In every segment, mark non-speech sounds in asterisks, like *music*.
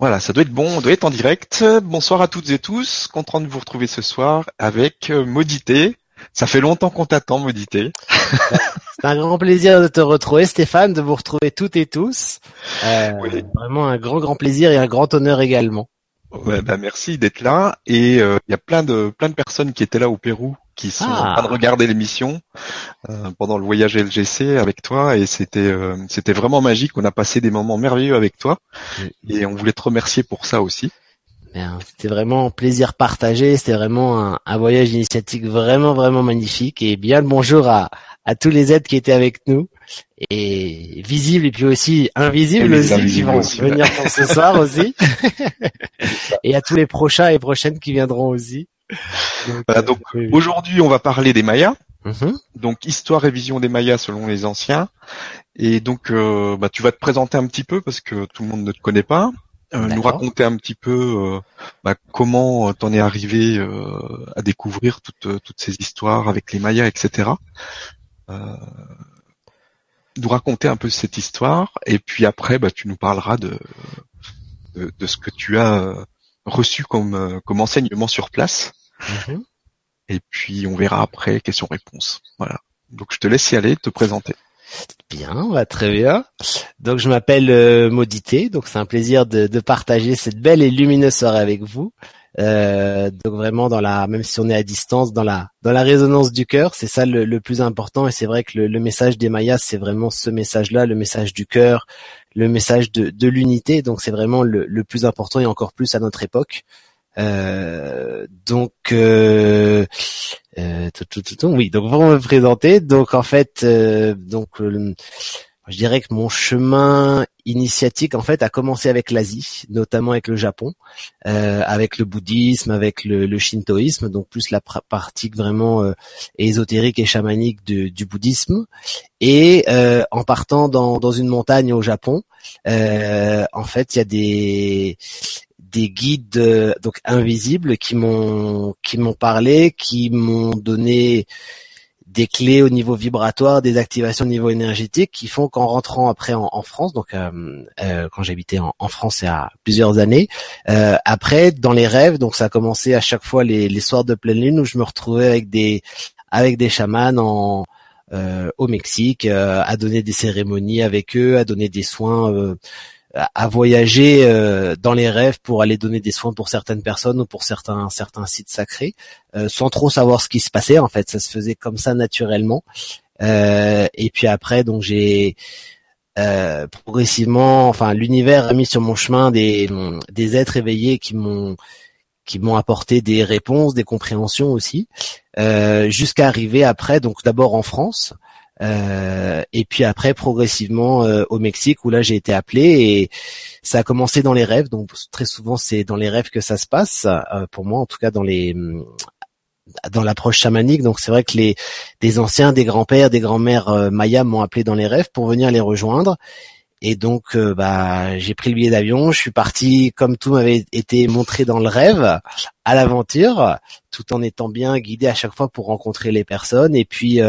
Voilà, ça doit être bon, on doit être en direct. Bonsoir à toutes et tous, content de vous retrouver ce soir avec euh, Modité. Ça fait longtemps qu'on t'attend, Modité. *laughs* C'est un grand plaisir de te retrouver, Stéphane, de vous retrouver toutes et tous. Euh, Vraiment un grand, grand plaisir et un grand honneur également. Ouais, bah merci d'être là. Et euh, il y a plein de plein de personnes qui étaient là au Pérou qui sont en train de ah. regarder l'émission euh, pendant le voyage LGC avec toi et c'était euh, c'était vraiment magique. On a passé des moments merveilleux avec toi et on voulait te remercier pour ça aussi. C'était vraiment un plaisir partagé. C'était vraiment un, un, voyage initiatique vraiment vraiment magnifique et bien le bonjour à à tous les aides qui étaient avec nous et visibles et puis aussi invisibles aussi qui vont venir ce soir aussi *laughs* *laughs* et à tous les prochains et prochaines qui viendront aussi. Donc, euh, aujourd'hui, on va parler des Mayas. Mhm. Donc histoire et vision des Mayas selon les anciens. Et donc euh, bah, tu vas te présenter un petit peu parce que tout le monde ne te connaît pas. Euh, nous raconter un petit peu bah, comment t'en es arrivé à découvrir toutes, toutes ces histoires avec les Mayas, etc. nous raconter un peu cette histoire et puis après bah, tu nous parleras de, de, de ce que tu as reçu comme, comme enseignement sur place. Mhm. Et puis on verra après questions-réponses. Voilà. Donc je te laisse y aller, te présenter. Bien, va très bien. Donc je m'appelle euh, Maudité, donc c'est un plaisir de, partager cette belle et lumineuse soirée avec vous. Euh, donc vraiment dans la, même si on est à distance, dans la dans la résonance du cœur, c'est ça le, plus important. Et c'est vrai que le, message des Mayas, c'est vraiment ce message-là, le message du cœur, le message de, de l'unité. Donc c'est vraiment le, le plus important et encore plus à notre époque. Euh, donc, euh, euh, oui, donc pour me présenter, donc en fait, donc je dirais que mon chemin initiatique en fait a commencé avec l'Asie, notamment avec le Japon, avec le bouddhisme, avec le, shintoïsme, donc plus la pratique vraiment ésotérique et chamanique du bouddhisme. Et en partant dans, dans une montagne au Japon, en fait, il y a des des guides euh, donc invisibles qui m'ont qui m'ont parlé, qui m'ont donné des clés au niveau vibratoire, des activations au niveau énergétique qui font qu'en rentrant après en, France, donc euh, euh, quand j'habitais en, en, France il y a plusieurs années, après dans les rêves, donc ça a commencé à chaque fois les, les soirs de pleine lune où je me retrouvais avec des avec des chamans en au Mexique, à donner des cérémonies avec eux, à donner des soins à voyager euh, dans les rêves pour aller donner des soins pour certaines personnes ou pour certains certains sites sacrés, euh, sans trop savoir ce qui se passait. En fait, ça se faisait comme ça naturellement. Euh, et puis après, donc j'ai progressivement, enfin, l'univers a mis sur mon chemin des des êtres éveillés qui m'ont qui m'ont apporté des réponses, des compréhensions aussi, jusqu'à arriver après, donc d'abord en France, euh, et puis après progressivement euh, au Mexique où là j'ai été appelé et ça a commencé dans les rêves. Donc très souvent c'est dans les rêves que ça se passe euh, pour moi en tout cas dans les dans l'approche chamanique. Donc c'est vrai que les des anciens des grands-pères des grands-mères mayas m'ont appelé dans les rêves pour venir les rejoindre. Et donc bah j'ai pris le billet d'avion. Je suis parti comme tout m'avait été montré dans le rêve à l'aventure tout en étant bien guidé à chaque fois pour rencontrer les personnes. Et puis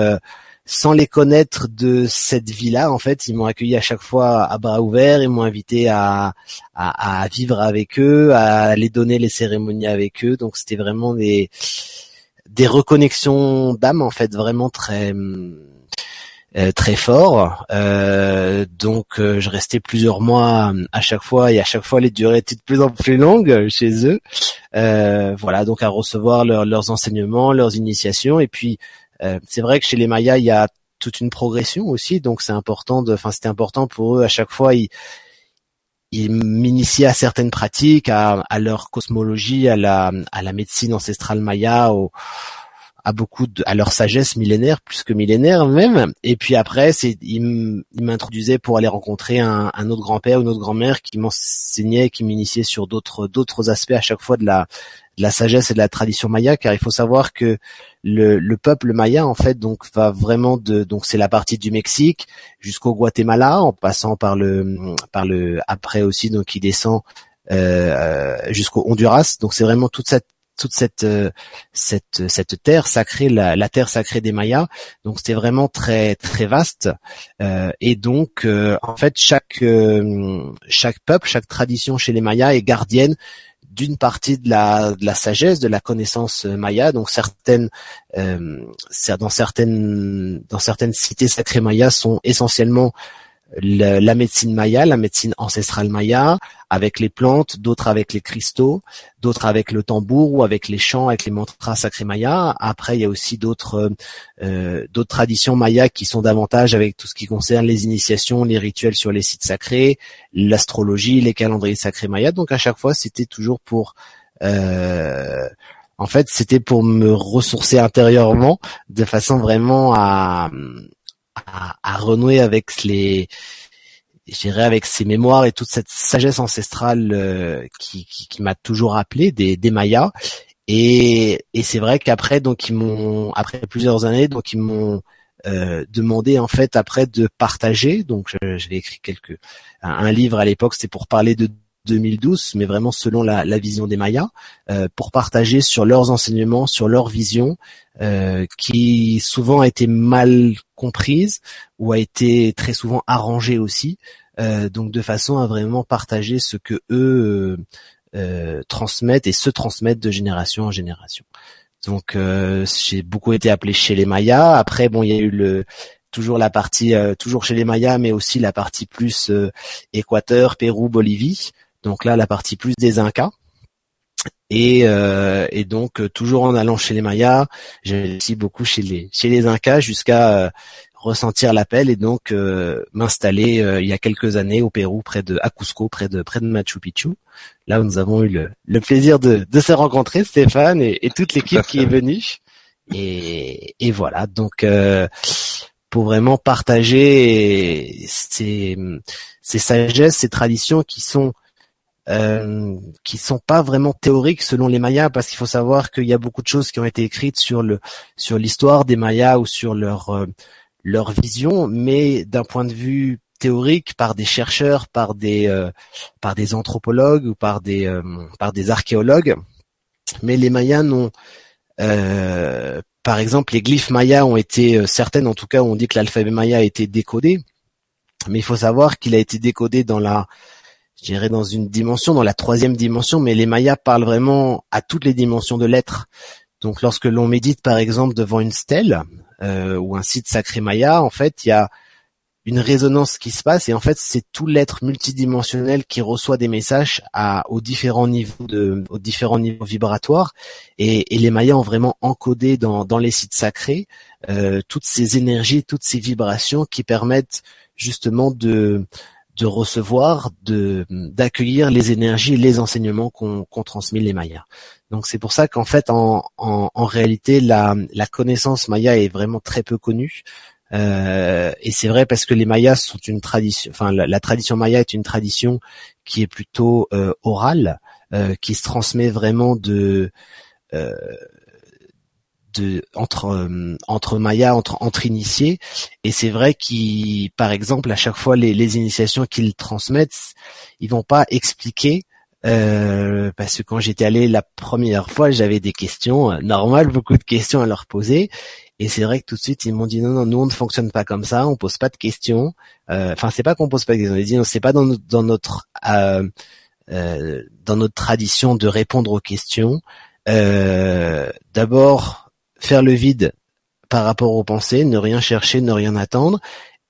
sans les connaître de cette vie-là, en fait, ils m'ont accueilli à chaque fois à bras ouverts, ils m'ont invité à, à, vivre avec eux, à les donner les cérémonies avec eux. Donc c'était vraiment des des reconnexions d'âme, en fait, vraiment très euh, très fort. Euh, donc euh, je restais plusieurs mois à chaque fois et à chaque fois les durées étaient de plus en plus longues chez eux. voilà, donc à recevoir leurs enseignements, leurs initiations et puis euh, c'est vrai que chez les Mayas, il y a toute une progression aussi, donc c'est important de, enfin c'était important pour eux à chaque fois ils ils m'initiaient à certaines pratiques, à, leur cosmologie, à la, à la médecine ancestrale maya, au, à beaucoup de, à leur sagesse millénaire, plus que millénaire même. Et puis après, c'est, ils m'introduisaient pour aller rencontrer un, un autre grand-père ou une autre grand-mère qui m'enseignait, qui m'initiait sur d'autres, d'autres aspects à chaque fois de la, de la sagesse et de la tradition maya, car il faut savoir que le, le, peuple maya en fait donc va vraiment de donc c'est la partie du Mexique jusqu'au Guatemala en passant par le par le après aussi donc qui descend euh, jusqu'au Honduras donc c'est vraiment toute cette toute cette cette cette terre sacrée, la, la terre sacrée des Mayas. Donc c'était vraiment très très vaste. et donc en fait chaque chaque peuple, chaque tradition chez les Mayas est gardienne d'une partie de la, de la sagesse, de la connaissance maya. Donc certaines, euh, dans certaines, dans certaines cités sacrées mayas sont essentiellement la médecine maya, la médecine ancestrale maya, avec les plantes, d'autres avec les cristaux, d'autres avec le tambour ou avec les chants, avec les mantras sacrés mayas. Après, il y a aussi d'autres euh, traditions mayas qui sont davantage avec tout ce qui concerne les initiations, les rituels sur les sites sacrés, l'astrologie, les calendriers sacrés mayas. Donc à chaque fois, c'était toujours pour euh, en fait, c'était pour me ressourcer intérieurement de façon vraiment à à, renouer avec les j'irais avec ses mémoires et toute cette sagesse ancestrale euh, qui, qui, m'a toujours appelé des, des Mayas. Et, et c'est vrai qu'après donc ils m'ont après plusieurs années donc ils m'ont euh, demandé en fait après de partager. Donc j'avais écrit quelques un, livre à l'époque c'était pour parler de 2012 mais vraiment selon la, la vision des Mayas euh, pour partager sur leurs enseignements sur leur vision euh, qui souvent a été mal comprise ou a été très souvent arrangée aussi, euh, donc de façon à vraiment partager ce que eux euh, transmettent et se transmettent de génération en génération. Donc j'ai beaucoup été appelé chez les Mayas. Après bon, il y a eu le toujours la partie toujours chez les Mayas, mais aussi la partie plus Équateur, Pérou, Bolivie. Donc là, la partie plus des Incas. Et, euh, donc euh, toujours en allant chez les Mayas, j'ai aussi beaucoup chez les chez les Incas jusqu'à euh, ressentir l'appel et donc m'installer il y a quelques années au Pérou près de à Cusco près de près de Machu Picchu. Là où nous avons eu le, plaisir de, se rencontrer Stéphane et, toute l'équipe qui est venue. Et, et voilà donc pour vraiment partager ces, ces sagesses, ces traditions qui sont euh, qui sont pas vraiment théoriques selon les Mayas, parce qu'il faut savoir qu'il y a beaucoup de choses qui ont été écrites sur le sur l'histoire des Mayas ou sur leur euh, leur vision, mais d'un point de vue théorique par des chercheurs, par des euh, par des anthropologues ou par des euh, par des archéologues. Mais les Mayas n'ont par exemple, les glyphes mayas ont été certaines, en tout cas, on dit que l'alphabet maya a été décodé, mais il faut savoir qu'il a été décodé dans la je dirais dans une dimension, dans la troisième dimension, mais les Mayas parlent vraiment à toutes les dimensions de l'être. Donc lorsque l'on médite par exemple devant une stèle euh, ou un site sacré Maya, en fait, il y a une résonance qui se passe et en fait c'est tout l'être multidimensionnel qui reçoit des messages à, aux différents niveaux de, aux différents niveaux vibratoires et, les Mayas ont vraiment encodé dans, dans les sites sacrés euh, toutes ces énergies, toutes ces vibrations qui permettent justement de de recevoir, de d'accueillir les énergies, les enseignements qu'ont qu transmis les Mayas. Donc c'est pour ça qu'en fait, en, en, en, réalité, la, la connaissance Maya est vraiment très peu connue. Euh, et c'est vrai parce que les Mayas sont une tradition, enfin la, tradition Maya est une tradition qui est plutôt euh, orale, euh, qui se transmet vraiment de de entre euh, entre Maya, entre entre initiés. Et c'est vrai qu'ils, par exemple, à chaque fois les, les initiations qu'ils transmettent, ils vont pas expliquer. Euh, parce que quand j'étais allé la première fois, j'avais des questions euh, normales, beaucoup de questions à leur poser, et c'est vrai que tout de suite ils m'ont dit non non nous on ne fonctionne pas comme ça, on pose pas de questions. Euh, enfin c'est pas qu'on pose pas de questions, ils disent c'est pas dans, dans notre euh, dans notre tradition de répondre aux questions. D'abord faire le vide par rapport aux pensées, ne rien chercher, ne rien attendre.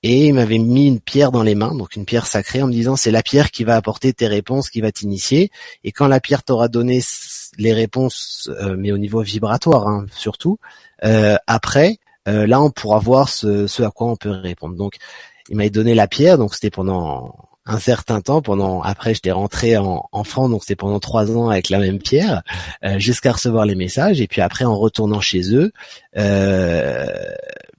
Et il m'avait mis une pierre dans les mains, donc une pierre sacrée, en me disant c'est la pierre qui va apporter tes réponses, qui va t'initier. Et quand la pierre t'aura donné les réponses, euh, mais au niveau vibratoire hein, surtout, euh, après, euh, là on pourra voir ce, ce à quoi on peut répondre. Donc il m'avait donné la pierre, donc c'était pendant un certain temps pendant après j'étais rentré en, en, France donc c'était pendant trois ans avec la même pierre euh, jusqu'à recevoir les messages. Et puis après en retournant chez eux euh,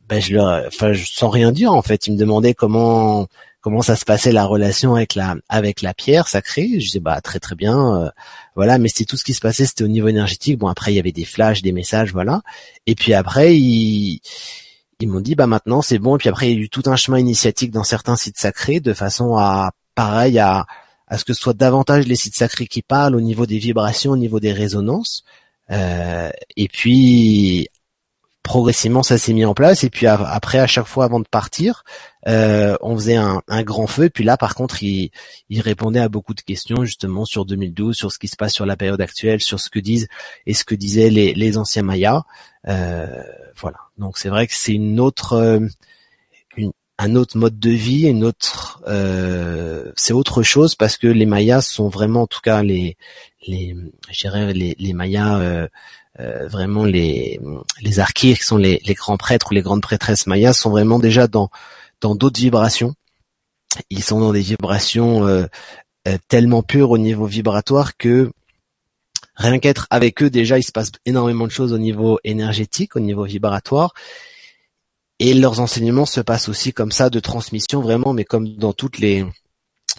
ben je leur enfin sans rien dire en fait ils me demandaient comment comment ça se passait la relation avec la avec la pierre sacrée. Je disais bah très très bien euh, voilà mais c'était tout ce qui se passait c'était au niveau énergétique. Bon après il y avait des flashs des messages voilà. Et puis après ils ils m'ont dit bah maintenant c'est bon. Et puis après il y a eu tout un chemin initiatique dans certains sites sacrés de façon à pareil à à ce que ce soit davantage les sites sacrés qui parlent au niveau des vibrations, au niveau des résonances. et puis progressivement ça s'est mis en place. Et puis après à chaque fois avant de partir euh, on faisait un, grand feu. Et puis là par contre il, répondait à beaucoup de questions justement sur 2012 sur ce qui se passe sur la période actuelle sur ce que disent et ce que disaient les, anciens mayas. Euh, voilà donc c'est vrai que c'est une autre euh, un autre mode de vie une autre c'est autre chose parce que les mayas sont vraiment en tout cas les les les, les mayas euh, vraiment les les qui sont les, grands prêtres ou les grandes prêtresses mayas sont vraiment déjà dans dans d'autres vibrations. Ils sont dans des vibrations euh, euh, tellement pures au niveau vibratoire que rien qu'être avec eux déjà il se passe énormément de choses au niveau énergétique, au niveau vibratoire. Et leurs enseignements se passent aussi comme ça de transmission vraiment, mais comme dans toutes les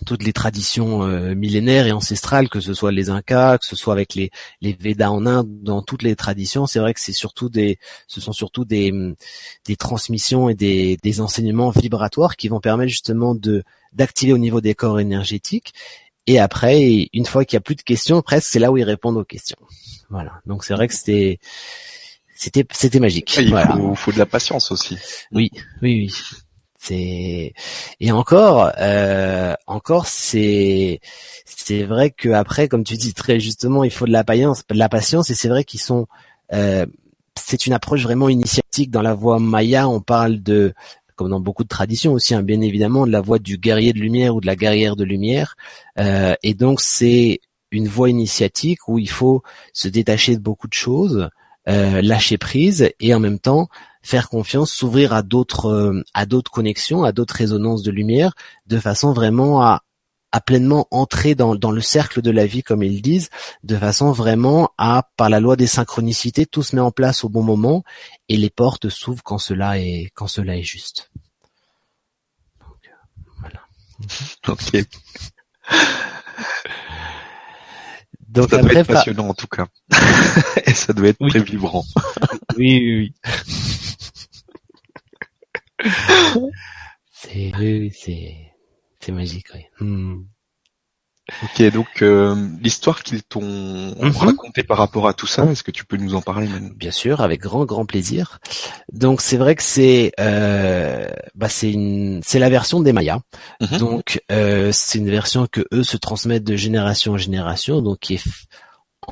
toutes les traditions euh, millénaires et ancestrales, que ce soit les Incas, que ce soit avec les, les Védas en Inde, dans toutes les traditions, c'est vrai que c'est surtout des, ce sont surtout des, des transmissions et des, des enseignements vibratoires qui vont permettre justement de d'activer au niveau des corps énergétiques. Et après, une fois qu'il y a plus de questions, presque c'est là où ils répondent aux questions. Voilà. Donc c'est vrai que c'était c'était c'était magique. il faut, faut, de la patience aussi. Oui, oui, oui. C'est et encore, euh, encore c'est c'est vrai que après, comme tu dis très justement, il faut de la patience, de la patience, et c'est vrai qu'ils sont. Euh, c'est une approche vraiment initiatique dans la voie maya. On parle de comme dans beaucoup de traditions aussi, hein, bien évidemment, de la voie du guerrier de lumière ou de la guerrière de lumière. Euh, et donc c'est une voie initiatique où il faut se détacher de beaucoup de choses, euh, lâcher prise et en même temps faire confiance, s'ouvrir à d'autres euh, à d'autres connexions, à d'autres résonances de lumière, de façon vraiment à à pleinement entrer dans, dans le cercle de la vie, comme ils disent, de façon vraiment à, par la loi des synchronicités, tout se met en place au bon moment et les portes s'ouvrent quand cela est quand cela est juste. Donc, euh, voilà. *laughs* ok. Donc ça doit être passionnant en tout cas. *laughs* et ça doit être très vibrant. *laughs* oui, oui, oui. c'est oui, c'est c'est magique, oui. Hmm. Ok, donc euh, l'histoire qu'ils t'ont mhm. racontée par rapport à tout ça, est-ce que tu peux nous en parler maintenant Bien sûr, avec grand grand plaisir. Donc c'est vrai que c'est euh, bah c'est une c'est la version des Mayas. Mhm. Donc euh, c'est une version que eux se transmettent de génération en génération, donc qui est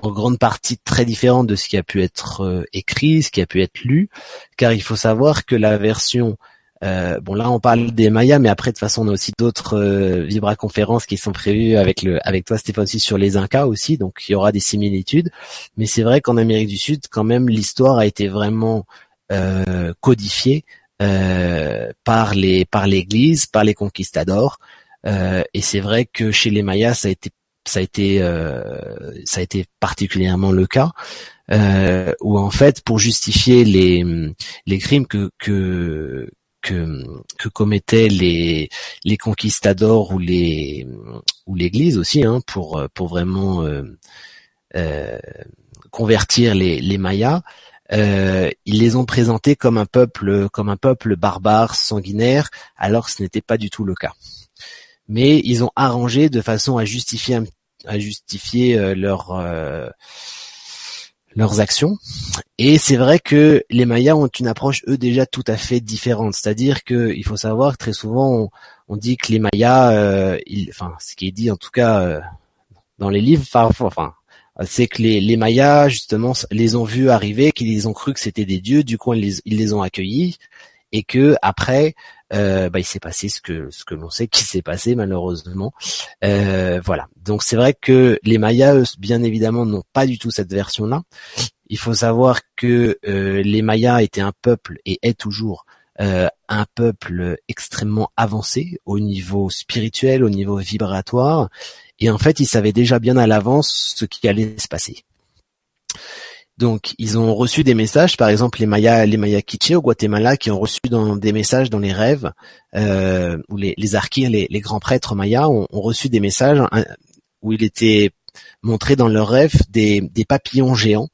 en grande partie très différente de ce qui a pu être euh, écrit, ce qui a pu être lu, car il faut savoir que la version euh, bon là on parle des Mayas, mais après de toute façon on a aussi d'autres euh, vibra-conférences qui sont prévues avec le avec toi Stéphane aussi sur les Incas aussi, donc il y aura des similitudes. Mais c'est vrai qu'en Amérique du Sud, quand même, l'histoire a été vraiment euh, codifiée euh, par les par l'Église, par les conquistadors. et c'est vrai que chez les Mayas, ça a été ça a été ça a été particulièrement le cas. Euh, où en fait pour justifier les les crimes que que que, que commettaient les les conquistadors ou les ou l'Église aussi hein, pour pour vraiment euh, euh, convertir les, les Mayas. Euh, ils les ont présentés comme un peuple comme un peuple barbare sanguinaire alors ce n'était pas du tout le cas. Mais ils ont arrangé de façon à justifier à justifier leur leurs actions. Et c'est vrai que les Mayas ont une approche eux déjà tout à fait différente. C'est-à-dire que il faut savoir que très souvent on, dit que les Mayas, euh, enfin ce qui est dit en tout cas euh, dans les livres, enfin c'est que les, les Mayas justement les ont vus arriver, qu'ils ont cru que c'était des dieux, du coup ils ils les ont accueillis et que après euh, bah, il s'est passé ce que ce que l'on sait qui s'est passé malheureusement. Euh, voilà. Donc c'est vrai que les Mayas, bien évidemment, n'ont pas du tout cette version-là. Il faut savoir que euh, les Mayas étaient un peuple et est toujours un peuple extrêmement avancé au niveau spirituel, au niveau vibratoire, et en fait ils savaient déjà bien à l'avance ce qui allait se passer. Donc, ils ont reçu des messages, par exemple les Mayas, les Mayas Quiché au Guatemala, qui ont reçu dans, des messages dans les rêves, euh, où les, les les, grands prêtres mayas, ont, reçu des messages hein, où il était montré dans leurs rêves des, papillons géants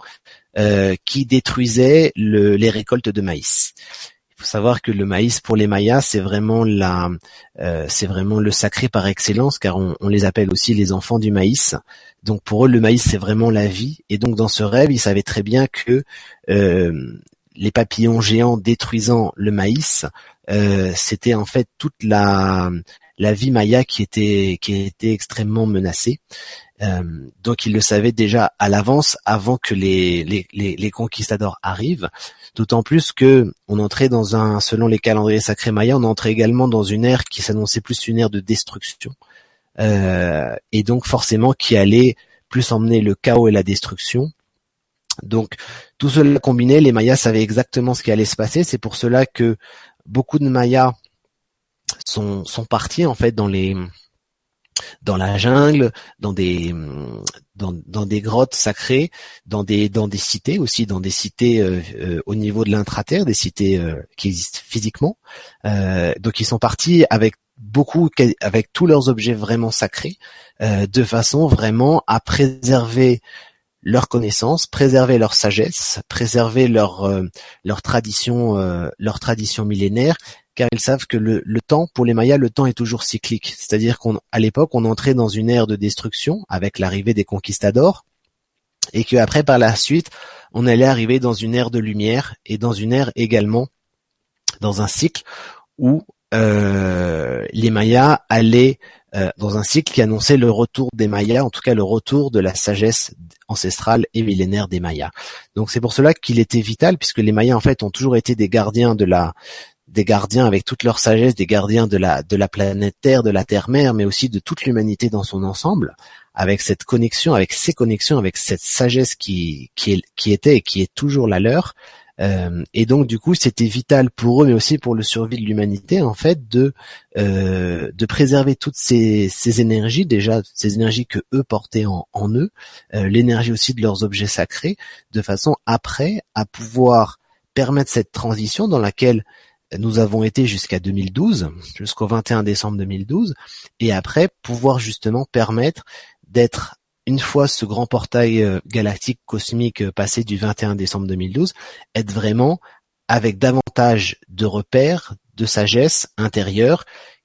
euh, qui détruisaient les récoltes de maïs. Faut savoir que le maïs pour les Mayas, c'est vraiment la, euh, c'est vraiment le sacré par excellence, car on, les appelle aussi les enfants du maïs. Donc pour eux, le maïs c'est vraiment la vie. Et donc dans ce rêve, ils savaient très bien que euh, les papillons géants détruisant le maïs, euh, c'était en fait toute la la vie maya qui était qui était extrêmement menacée. Euh, donc ils le savaient déjà à l'avance avant que les, les, les, conquistadors arrivent. D'autant plus que on entrait dans un, selon les calendriers sacrés mayas, on entrait également dans une ère qui s'annonçait plus une ère de destruction, euh, et donc forcément qui allait plus emmener le chaos et la destruction. Donc tout cela combiné, les Mayas savaient exactement ce qui allait se passer. C'est pour cela que beaucoup de Mayas sont, sont partis en fait dans les dans la jungle, dans des dans, dans des grottes sacrées, dans des dans des cités aussi, dans des cités euh, euh, au niveau de l'intraterre, des cités euh, qui existent physiquement. donc ils sont partis avec beaucoup avec tous leurs objets vraiment sacrés, de façon vraiment à préserver leur connaissance, préserver leur sagesse, préserver leur leur tradition leur tradition millénaire car ils savent que le, temps, pour les Mayas, le temps est toujours cyclique. C'est-à-dire qu'à l'époque, on entrait dans une ère de destruction avec l'arrivée des conquistadors, et qu'après, par la suite, on allait arriver dans une ère de lumière, et dans une ère également, dans un cycle où euh, les Mayas allaient euh, dans un cycle qui annonçait le retour des Mayas, en tout cas le retour de la sagesse ancestrale et millénaire des Mayas. Donc c'est pour cela qu'il était vital, puisque les Mayas en fait ont toujours été des gardiens de la des gardiens avec toute leur sagesse, des gardiens de la planète Terre, de la Terre-Mère, mais aussi de toute l'humanité dans son ensemble, avec cette connexion, avec ces connexions, avec cette sagesse qui était et qui est toujours la leur. Euh, et donc du coup, c'était vital pour eux, mais aussi pour le survie de l'humanité, en fait, de euh, préserver toutes ces, ces énergies, déjà ces énergies que eux portaient en, en eux, euh, l'énergie aussi de leurs objets sacrés, de façon après à pouvoir permettre cette transition dans laquelle nous avons été jusqu'à 2012, jusqu'au 21 décembre 2012, et après pouvoir justement permettre d'être une fois ce grand portail euh, galactique cosmique euh, passé du 21 décembre 2012, être vraiment avec davantage de repères, de sagesse intérieure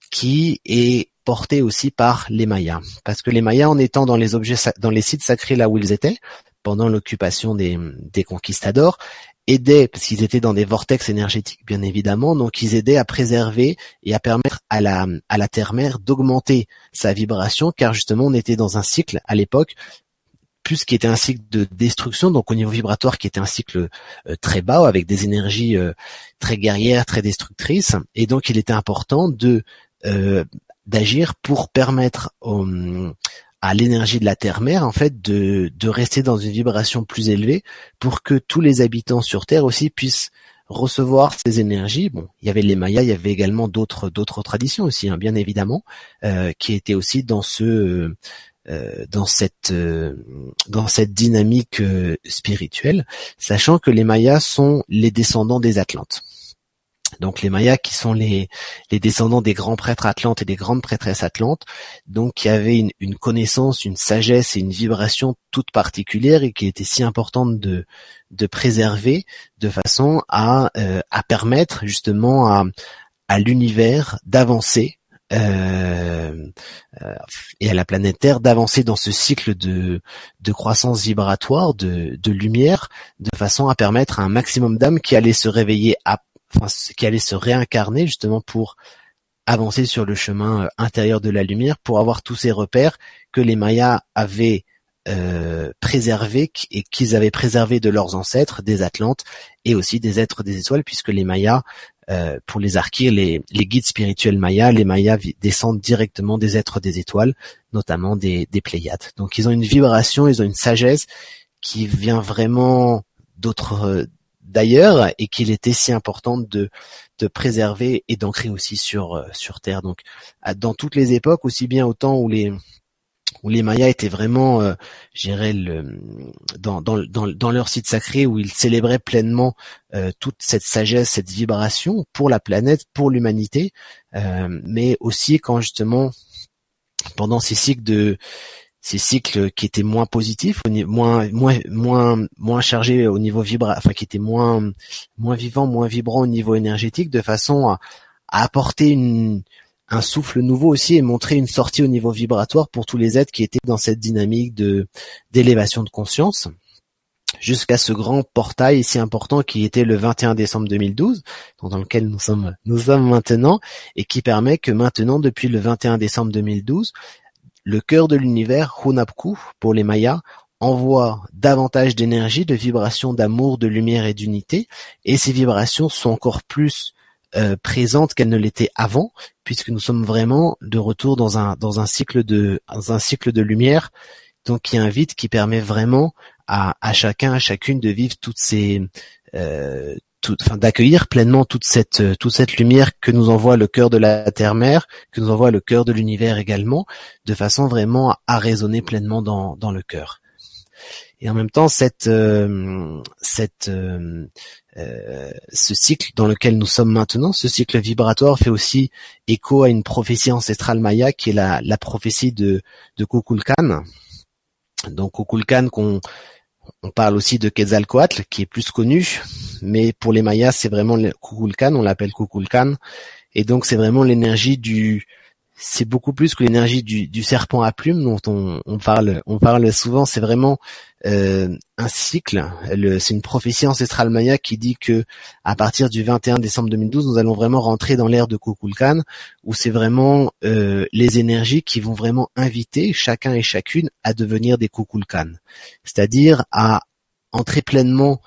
qui est porté aussi par les Mayas. Parce que les Mayas, en étant dans les objets, dans les sites sacrés là où ils étaient, pendant l'occupation des conquistadors, aidaient, parce qu'ils étaient dans des vortex énergétiques bien évidemment, donc ils aidaient à préserver et à permettre à la, à la Terre-Mère d'augmenter sa vibration, car justement on était dans un cycle à l'époque, plus qui était un cycle de destruction, donc au niveau vibratoire qui était un cycle euh, très bas, avec des énergies euh, très guerrières, très destructrices, et donc il était important de euh, d'agir pour permettre à l'énergie de la Terre-Mère en fait de, de rester dans une vibration plus élevée pour que tous les habitants sur Terre aussi puissent recevoir ces énergies. Bon, il y avait les Mayas, il y avait également d'autres d'autres traditions aussi, hein, bien évidemment, euh, qui étaient aussi dans ce euh, dans cette euh, dans cette dynamique spirituelle, sachant que les Mayas sont les descendants des Atlantes donc les Mayas qui sont les, descendants des grands prêtres atlantes et des grandes prêtresses atlantes, donc qui avaient une, connaissance, une sagesse et une vibration toute particulière et qui était si importante de, préserver de façon à, euh, permettre justement à, l'univers d'avancer euh, euh, et à la planète Terre d'avancer dans ce cycle de, de croissance vibratoire, de, de lumière, de façon à permettre à un maximum d'âmes qui allaient se réveiller à qui allait se réincarner justement pour avancer sur le chemin euh, intérieur de la lumière, pour avoir tous ces repères que les Mayas avaient euh, préservés et qu'ils avaient préservés de leurs ancêtres, des Atlantes et aussi des êtres des étoiles, puisque les Mayas, euh, pour les archives, les, guides spirituels Mayas, les Mayas descendent directement des êtres des étoiles, notamment des, des Pléiades. Donc ils ont une vibration, ils ont une sagesse qui vient vraiment d'autres d'ailleurs et qu'il était si important de, de préserver et d'ancrer aussi sur, euh, sur Terre. Donc dans toutes les époques, aussi bien au temps où les où les Mayas étaient vraiment, euh, le, dans, dans, dans, dans, leur site sacré où ils célébraient pleinement euh, toute cette sagesse, cette vibration pour la planète, pour l'humanité, euh, mais aussi quand justement pendant ces cycles de ces cycles qui étaient moins positifs, moins moins moins moins chargés au niveau vibra, enfin qui étaient moins moins vivants, moins vibrants au niveau énergétique, de façon à, apporter une un souffle nouveau aussi et montrer une sortie au niveau vibratoire pour tous les êtres qui étaient dans cette dynamique de d'élévation de conscience. Jusqu'à ce grand portail si important qui était le 21 décembre 2012, dans lequel nous sommes, nous sommes maintenant, et qui permet que maintenant, depuis le 21 décembre 2012, le cœur de l'univers, Hunapku, pour les Mayas, envoie davantage d'énergie, de vibrations d'amour, de lumière et d'unité, et ces vibrations sont encore plus euh, présentes qu'elles ne l'étaient avant, puisque nous sommes vraiment de retour dans un dans un cycle de dans un cycle de lumière, donc qui invite, qui permet vraiment à, à chacun, à chacune de vivre toutes ces, euh, d'accueillir pleinement toute cette euh, toute cette lumière que nous envoie le cœur de la terre-mère, que nous envoie le cœur de l'univers également, de façon vraiment à résonner pleinement dans dans le cœur. Et en même temps, cette euh, cette euh, euh, ce cycle dans lequel nous sommes maintenant, ce cycle vibratoire fait aussi écho à une prophétie ancestrale maya qui est la, la prophétie de de Kukulkan. Donc Kukulkan qu'on on parle aussi de Quetzalcoatl, qui est plus connu, mais pour les Mayas, c'est vraiment le Kukulkan, on l'appelle Kukulkan, et donc c'est vraiment l'énergie du, c'est beaucoup plus que l'énergie du, serpent à plumes dont on, parle, on parle souvent. C'est vraiment euh, un cycle. C'est une prophétie ancestrale maya qui dit que à partir du 21 décembre 2012, nous allons vraiment rentrer dans l'ère de Kukulkan, où c'est vraiment euh, les énergies qui vont vraiment inviter chacun et chacune à devenir des Kukulkan, c'est-à-dire à entrer pleinement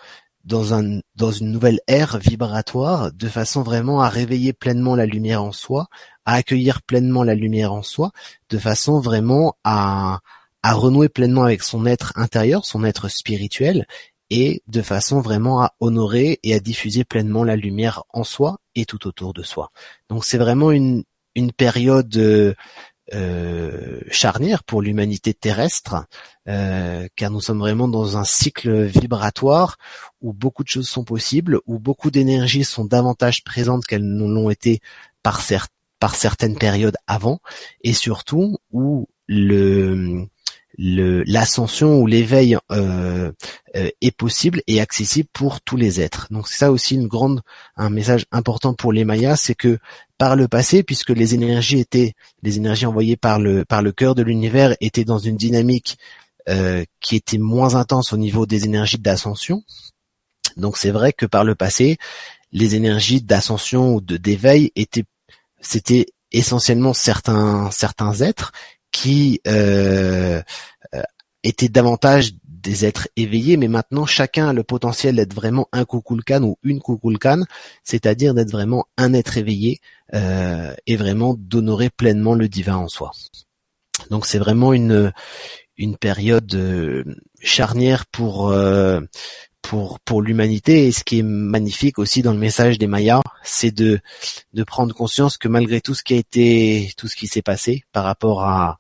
dans, un, dans une nouvelle ère vibratoire, de façon vraiment à réveiller pleinement la lumière en soi, à accueillir pleinement la lumière en soi, de façon vraiment à, à renouer pleinement avec son être intérieur, son être spirituel, et de façon vraiment à honorer et à diffuser pleinement la lumière en soi et tout autour de soi. Donc c'est vraiment une, une période euh, euh, charnière pour l'humanité terrestre, euh, car nous sommes vraiment dans un cycle vibratoire où beaucoup de choses sont possibles, où beaucoup d'énergies sont davantage présentes qu'elles ne l'ont été par, par certaines périodes avant, et surtout où le l'ascension ou l'éveil euh, euh, est possible et accessible pour tous les êtres. Donc c'est ça aussi une grande un message important pour les Mayas, c'est que par le passé, puisque les énergies étaient les énergies envoyées par le par le cœur de l'univers étaient dans une dynamique euh, qui était moins intense au niveau des énergies d'ascension. Donc c'est vrai que par le passé, les énergies d'ascension ou de d'éveil étaient c'était essentiellement certains certains êtres qui euh, euh, étaient davantage des êtres éveillés, mais maintenant chacun a le potentiel d'être vraiment un Kukulkan ou une Kukulkan, c'est-à-dire d'être vraiment un être éveillé euh, et vraiment d'honorer pleinement le divin en soi. Donc c'est vraiment une une période charnière pour pour pour l'humanité et ce qui est magnifique aussi dans le message des Mayas, c'est de de prendre conscience que malgré tout ce qui a été tout ce qui s'est passé par rapport à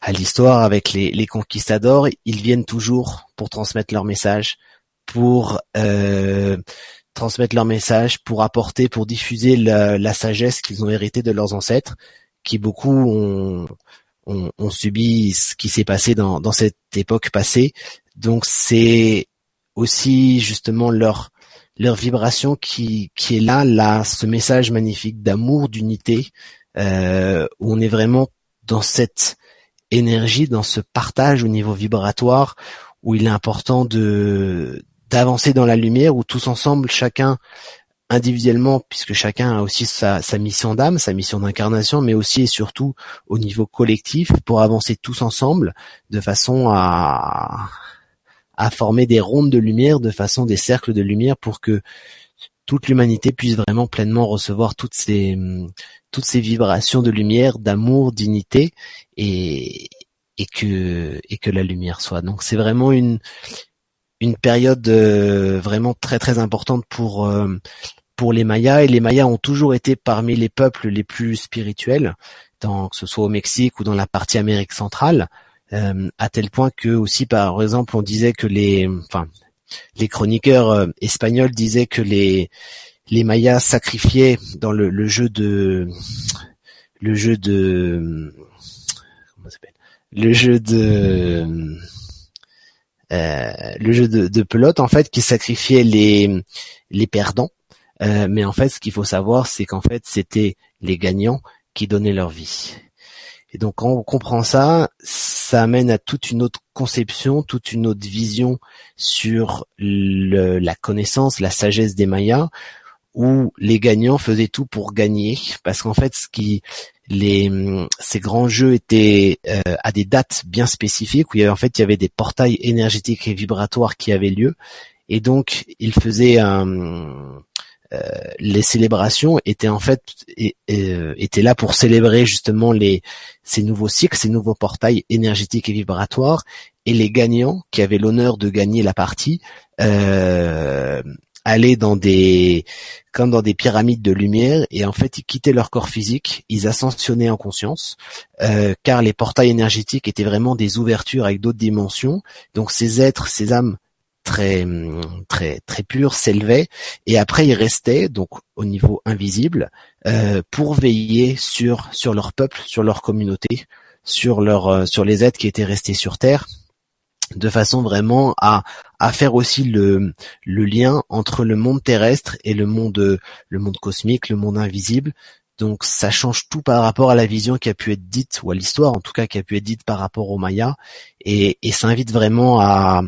à l'histoire avec les, les conquistadors, ils viennent toujours pour transmettre leur message, pour euh, transmettre leur message, pour apporter, pour diffuser la, la sagesse qu'ils ont héritée de leurs ancêtres, qui beaucoup ont, ont, ont subi ce qui s'est passé dans, dans cette époque passée. Donc c'est aussi justement leur leur vibration qui qui est là, là, ce message magnifique d'amour, d'unité, euh, où on est vraiment dans cette énergie, dans ce partage au niveau vibratoire, où il est important de d'avancer dans la lumière, où tous ensemble, chacun individuellement, puisque chacun a aussi sa, sa mission d'âme, sa mission d'incarnation, mais aussi et surtout au niveau collectif, pour avancer tous ensemble, de façon à, à former des rondes de lumière de façon des cercles de lumière pour que toute l'humanité puisse vraiment pleinement recevoir toutes ces toutes ces vibrations de lumière, d'amour, d'unité et et que et que la lumière soit. Donc c'est vraiment une une période euh, vraiment très très importante pour euh, pour les Mayas et les Mayas ont toujours été parmi les peuples les plus spirituels, tant que ce soit au Mexique ou dans la partie Amérique centrale. Euh, à tel point que aussi par exemple on disait que les enfin les chroniqueurs euh, espagnols disaient que les les Mayas sacrifiaient dans le, le jeu de le jeu de comment s'appelle? Le jeu de euh, le jeu de, de, pelote en fait qui sacrifiait les les perdants. Euh, mais en fait, ce qu'il faut savoir, c'est qu'en fait, c'était les gagnants qui donnaient leur vie. Et donc, on comprend ça, ça amène à toute une autre conception, toute une autre vision sur le, la connaissance, la sagesse des Mayas, où les gagnants faisaient tout pour gagner, parce qu'en fait, ce qui les ces grands jeux étaient euh, à des dates bien spécifiques où il y avait en fait il y avait des portails énergétiques et vibratoires qui avaient lieu. Et donc ils faisaient un les célébrations étaient en fait euh, étaient là pour célébrer justement les ces nouveaux cycles, ces nouveaux portails énergétiques et vibratoires, et les gagnants qui avaient l'honneur de gagner la partie euh, allaient dans des comme dans des pyramides de lumière et en fait ils quittaient leur corps physique, ils ascensionnaient en conscience euh, car les portails énergétiques étaient vraiment des ouvertures avec d'autres dimensions. Donc ces êtres, ces âmes très très très pur s'élevait et après ils restaient donc au niveau invisible euh, pour veiller sur sur leur peuple, sur leur communauté, sur leur euh, sur les êtres qui étaient restés sur terre de façon vraiment à à faire aussi le le lien entre le monde terrestre et le monde le monde cosmique, le monde invisible. Donc ça change tout par rapport à la vision qui a pu être dite ou à l'histoire en tout cas qui a pu être dite par rapport aux Mayas et, et ça invite vraiment à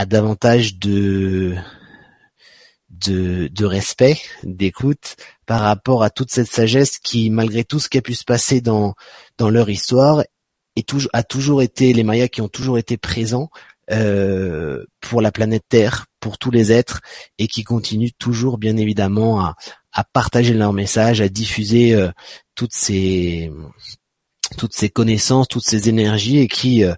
à davantage de de, de respect, d'écoute par rapport à toute cette sagesse qui, malgré tout ce qui a pu se passer dans dans leur histoire, est toujours a toujours été les Mayas qui ont toujours été présents euh, pour la planète Terre, pour tous les êtres, et qui continuent toujours, bien évidemment, à, à partager leur message, à diffuser euh, toutes ces toutes ces connaissances, toutes ces énergies, et qui euh,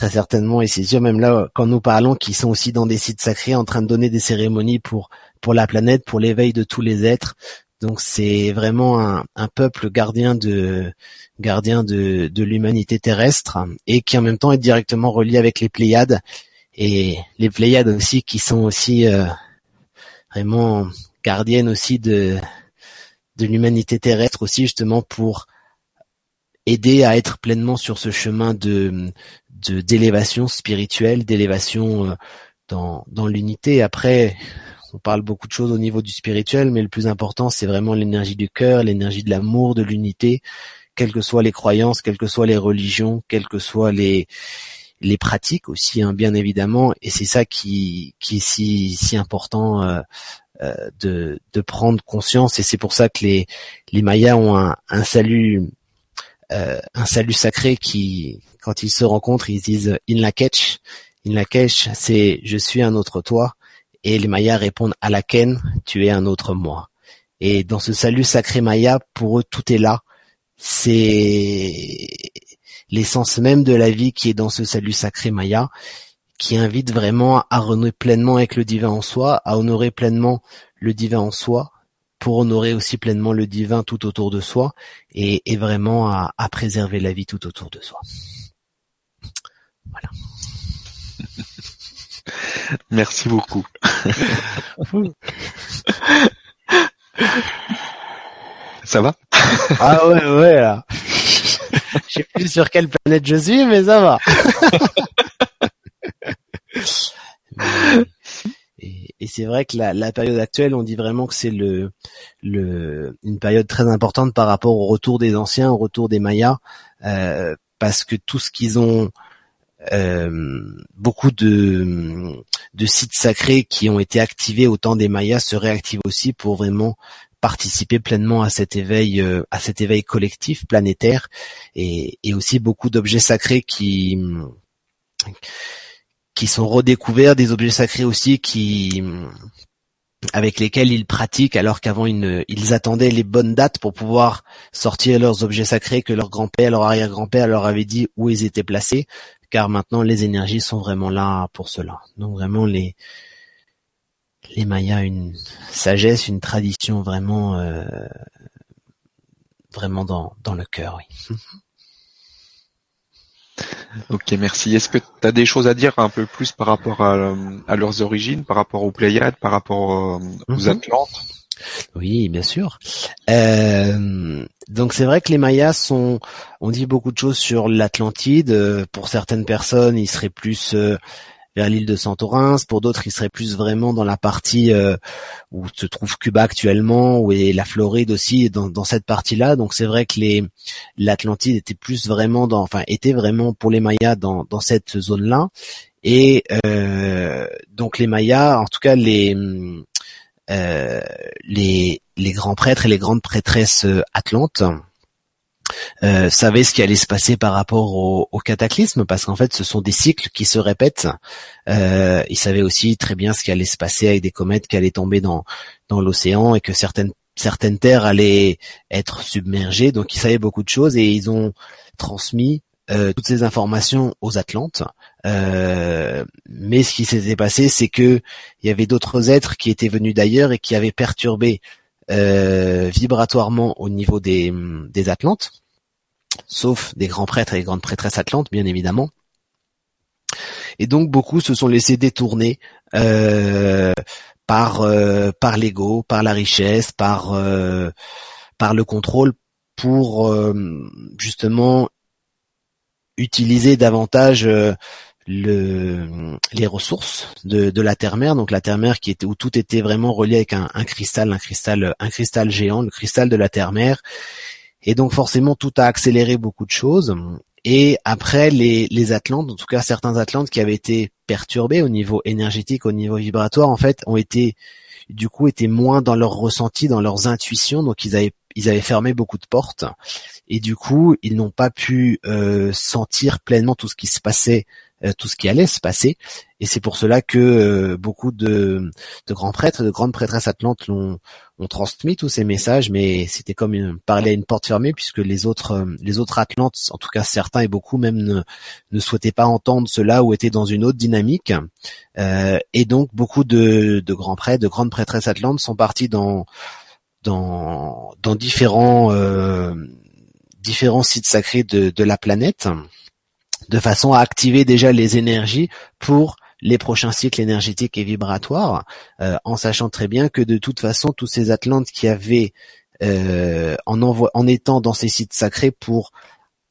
très certainement, et c'est sûr, même là, quand nous parlons, qui sont aussi dans des sites sacrés, en train de donner des cérémonies pour pour la planète, pour l'éveil de tous les êtres. Donc c'est vraiment un, un, peuple gardien de gardien de, de l'humanité terrestre et qui en même temps est directement relié avec les Pléiades et les Pléiades aussi qui sont aussi euh, vraiment gardiennes aussi de de l'humanité terrestre aussi justement pour aider à être pleinement sur ce chemin de d'élévation spirituelle, d'élévation euh, dans, dans l'unité. Après, on parle beaucoup de choses au niveau du spirituel, mais le plus important, c'est vraiment l'énergie du cœur, l'énergie de l'amour, de l'unité, quelles que soient les croyances, quelles que soient les religions, quelles que soient les les pratiques aussi, hein, bien évidemment. Et c'est ça qui qui est si si important euh, euh, de de prendre conscience. Et c'est pour ça que les les Mayas ont un, un salut un salut sacré qui quand ils se rencontrent, ils disent In la. In la c'est je suis un autre toi. Et les Mayas répondent à la ken, tu es un autre moi. Et dans ce salut sacré Maya, pour eux, tout est là. C'est l'essence même de la vie qui est dans ce salut sacré Maya, qui invite vraiment à renouer pleinement avec le divin en soi, à honorer pleinement le divin en soi, pour honorer aussi pleinement le divin tout autour de soi, et, vraiment à préserver la vie tout autour de soi. Voilà. *laughs* Merci beaucoup. ça va? Ah ouais, ouais, là. *laughs* Je sais plus sur quelle planète je suis, mais ça va. *laughs* et, c'est vrai que la, période actuelle, on dit vraiment que c'est le, le, une période très importante par rapport au retour des anciens, au retour des Mayas, euh, parce que tout ce qu'ils ont euh, beaucoup de, de sites sacrés qui ont été activés au temps des Mayas se réactivent aussi pour vraiment participer pleinement à cet éveil euh, à cet éveil collectif planétaire et, et aussi beaucoup d'objets sacrés qui qui sont redécouverts des objets sacrés aussi qui avec lesquels ils pratiquent alors qu'avant ils, attendaient les bonnes dates pour pouvoir sortir leurs objets sacrés que leur grand-père, leur arrière-grand-père leur avait dit où ils étaient placés car maintenant les énergies sont vraiment là pour cela. Donc vraiment les les Mayas une sagesse, une tradition vraiment euh, vraiment dans dans le cœur, oui. *laughs* Ok, merci. Est-ce que tu as des choses à dire un peu plus par rapport à, leurs origines, par rapport aux Pléiades, par rapport euh, aux mhm. Atlantes? Oui, bien sûr. Euh, donc c'est vrai que les Mayas sont, on dit beaucoup de choses sur l'Atlantide. Euh, pour certaines personnes, ils seraient plus euh, vers l'île de Santorin. Pour d'autres, ils seraient plus vraiment dans la partie où se trouve Cuba actuellement, où est la Floride aussi, dans, cette partie-là. Donc c'est vrai que l'Atlantide était plus vraiment dans, enfin était vraiment pour les Mayas dans, dans cette zone-là. Et donc les Mayas, en tout cas les euh, les, les grands prêtres et les grandes prêtresses euh, atlantes euh, savaient ce qui allait se passer par rapport au, au cataclysme, parce qu'en fait, ce sont des cycles qui se répètent. Euh, ils savaient aussi très bien ce qui allait se passer avec des comètes qui allaient tomber dans dans l'océan et que certaines certaines terres allaient être submergées. Donc, ils savaient beaucoup de choses et ils ont transmis euh, toutes ces informations aux Atlantes. Euh, mais ce qui s'était passé, c'est que il y avait d'autres êtres qui étaient venus d'ailleurs et qui avaient perturbé vibratoirement au niveau des, des Atlantes, sauf des grands prêtres et des grandes prêtresses atlantes, bien évidemment. Et donc beaucoup se sont laissés détourner par par l'ego, par la richesse, par par le contrôle pour justement utiliser davantage euh, le, les ressources de, de la terre-mère, donc la terre-mère qui était où tout était vraiment relié avec un, un, cristal, un cristal, un cristal géant, le cristal de la terre-mère, et donc forcément tout a accéléré beaucoup de choses. Et après les, les Atlantes, en tout cas certains Atlantes qui avaient été perturbés au niveau énergétique, au niveau vibratoire, en fait, ont été du coup étaient moins dans leurs ressentis, dans leurs intuitions, donc ils avaient ils avaient fermé beaucoup de portes. Et du coup ils n'ont pas pu euh, sentir pleinement tout ce qui se passait, tout ce qui allait se passer. Et c'est pour cela que euh, beaucoup de, grands prêtres, de grandes prêtresses atlantes l'ont ont transmis tous ces messages, mais c'était comme parler à une porte fermée puisque les autres les autres atlantes, en tout cas certains et beaucoup même ne, souhaitaient pas entendre cela ou étaient dans une autre dynamique. et donc beaucoup de, grands prêtres, de grandes prêtresses atlantes sont partis dans dans, dans différents, euh, différents sites sacrés de la planète, de façon à activer déjà les énergies pour les prochains cycles énergétiques et vibratoires, euh, en sachant très bien que de toute façon, tous ces Atlantes qui avaient, euh, en, étant dans ces sites sacrés pour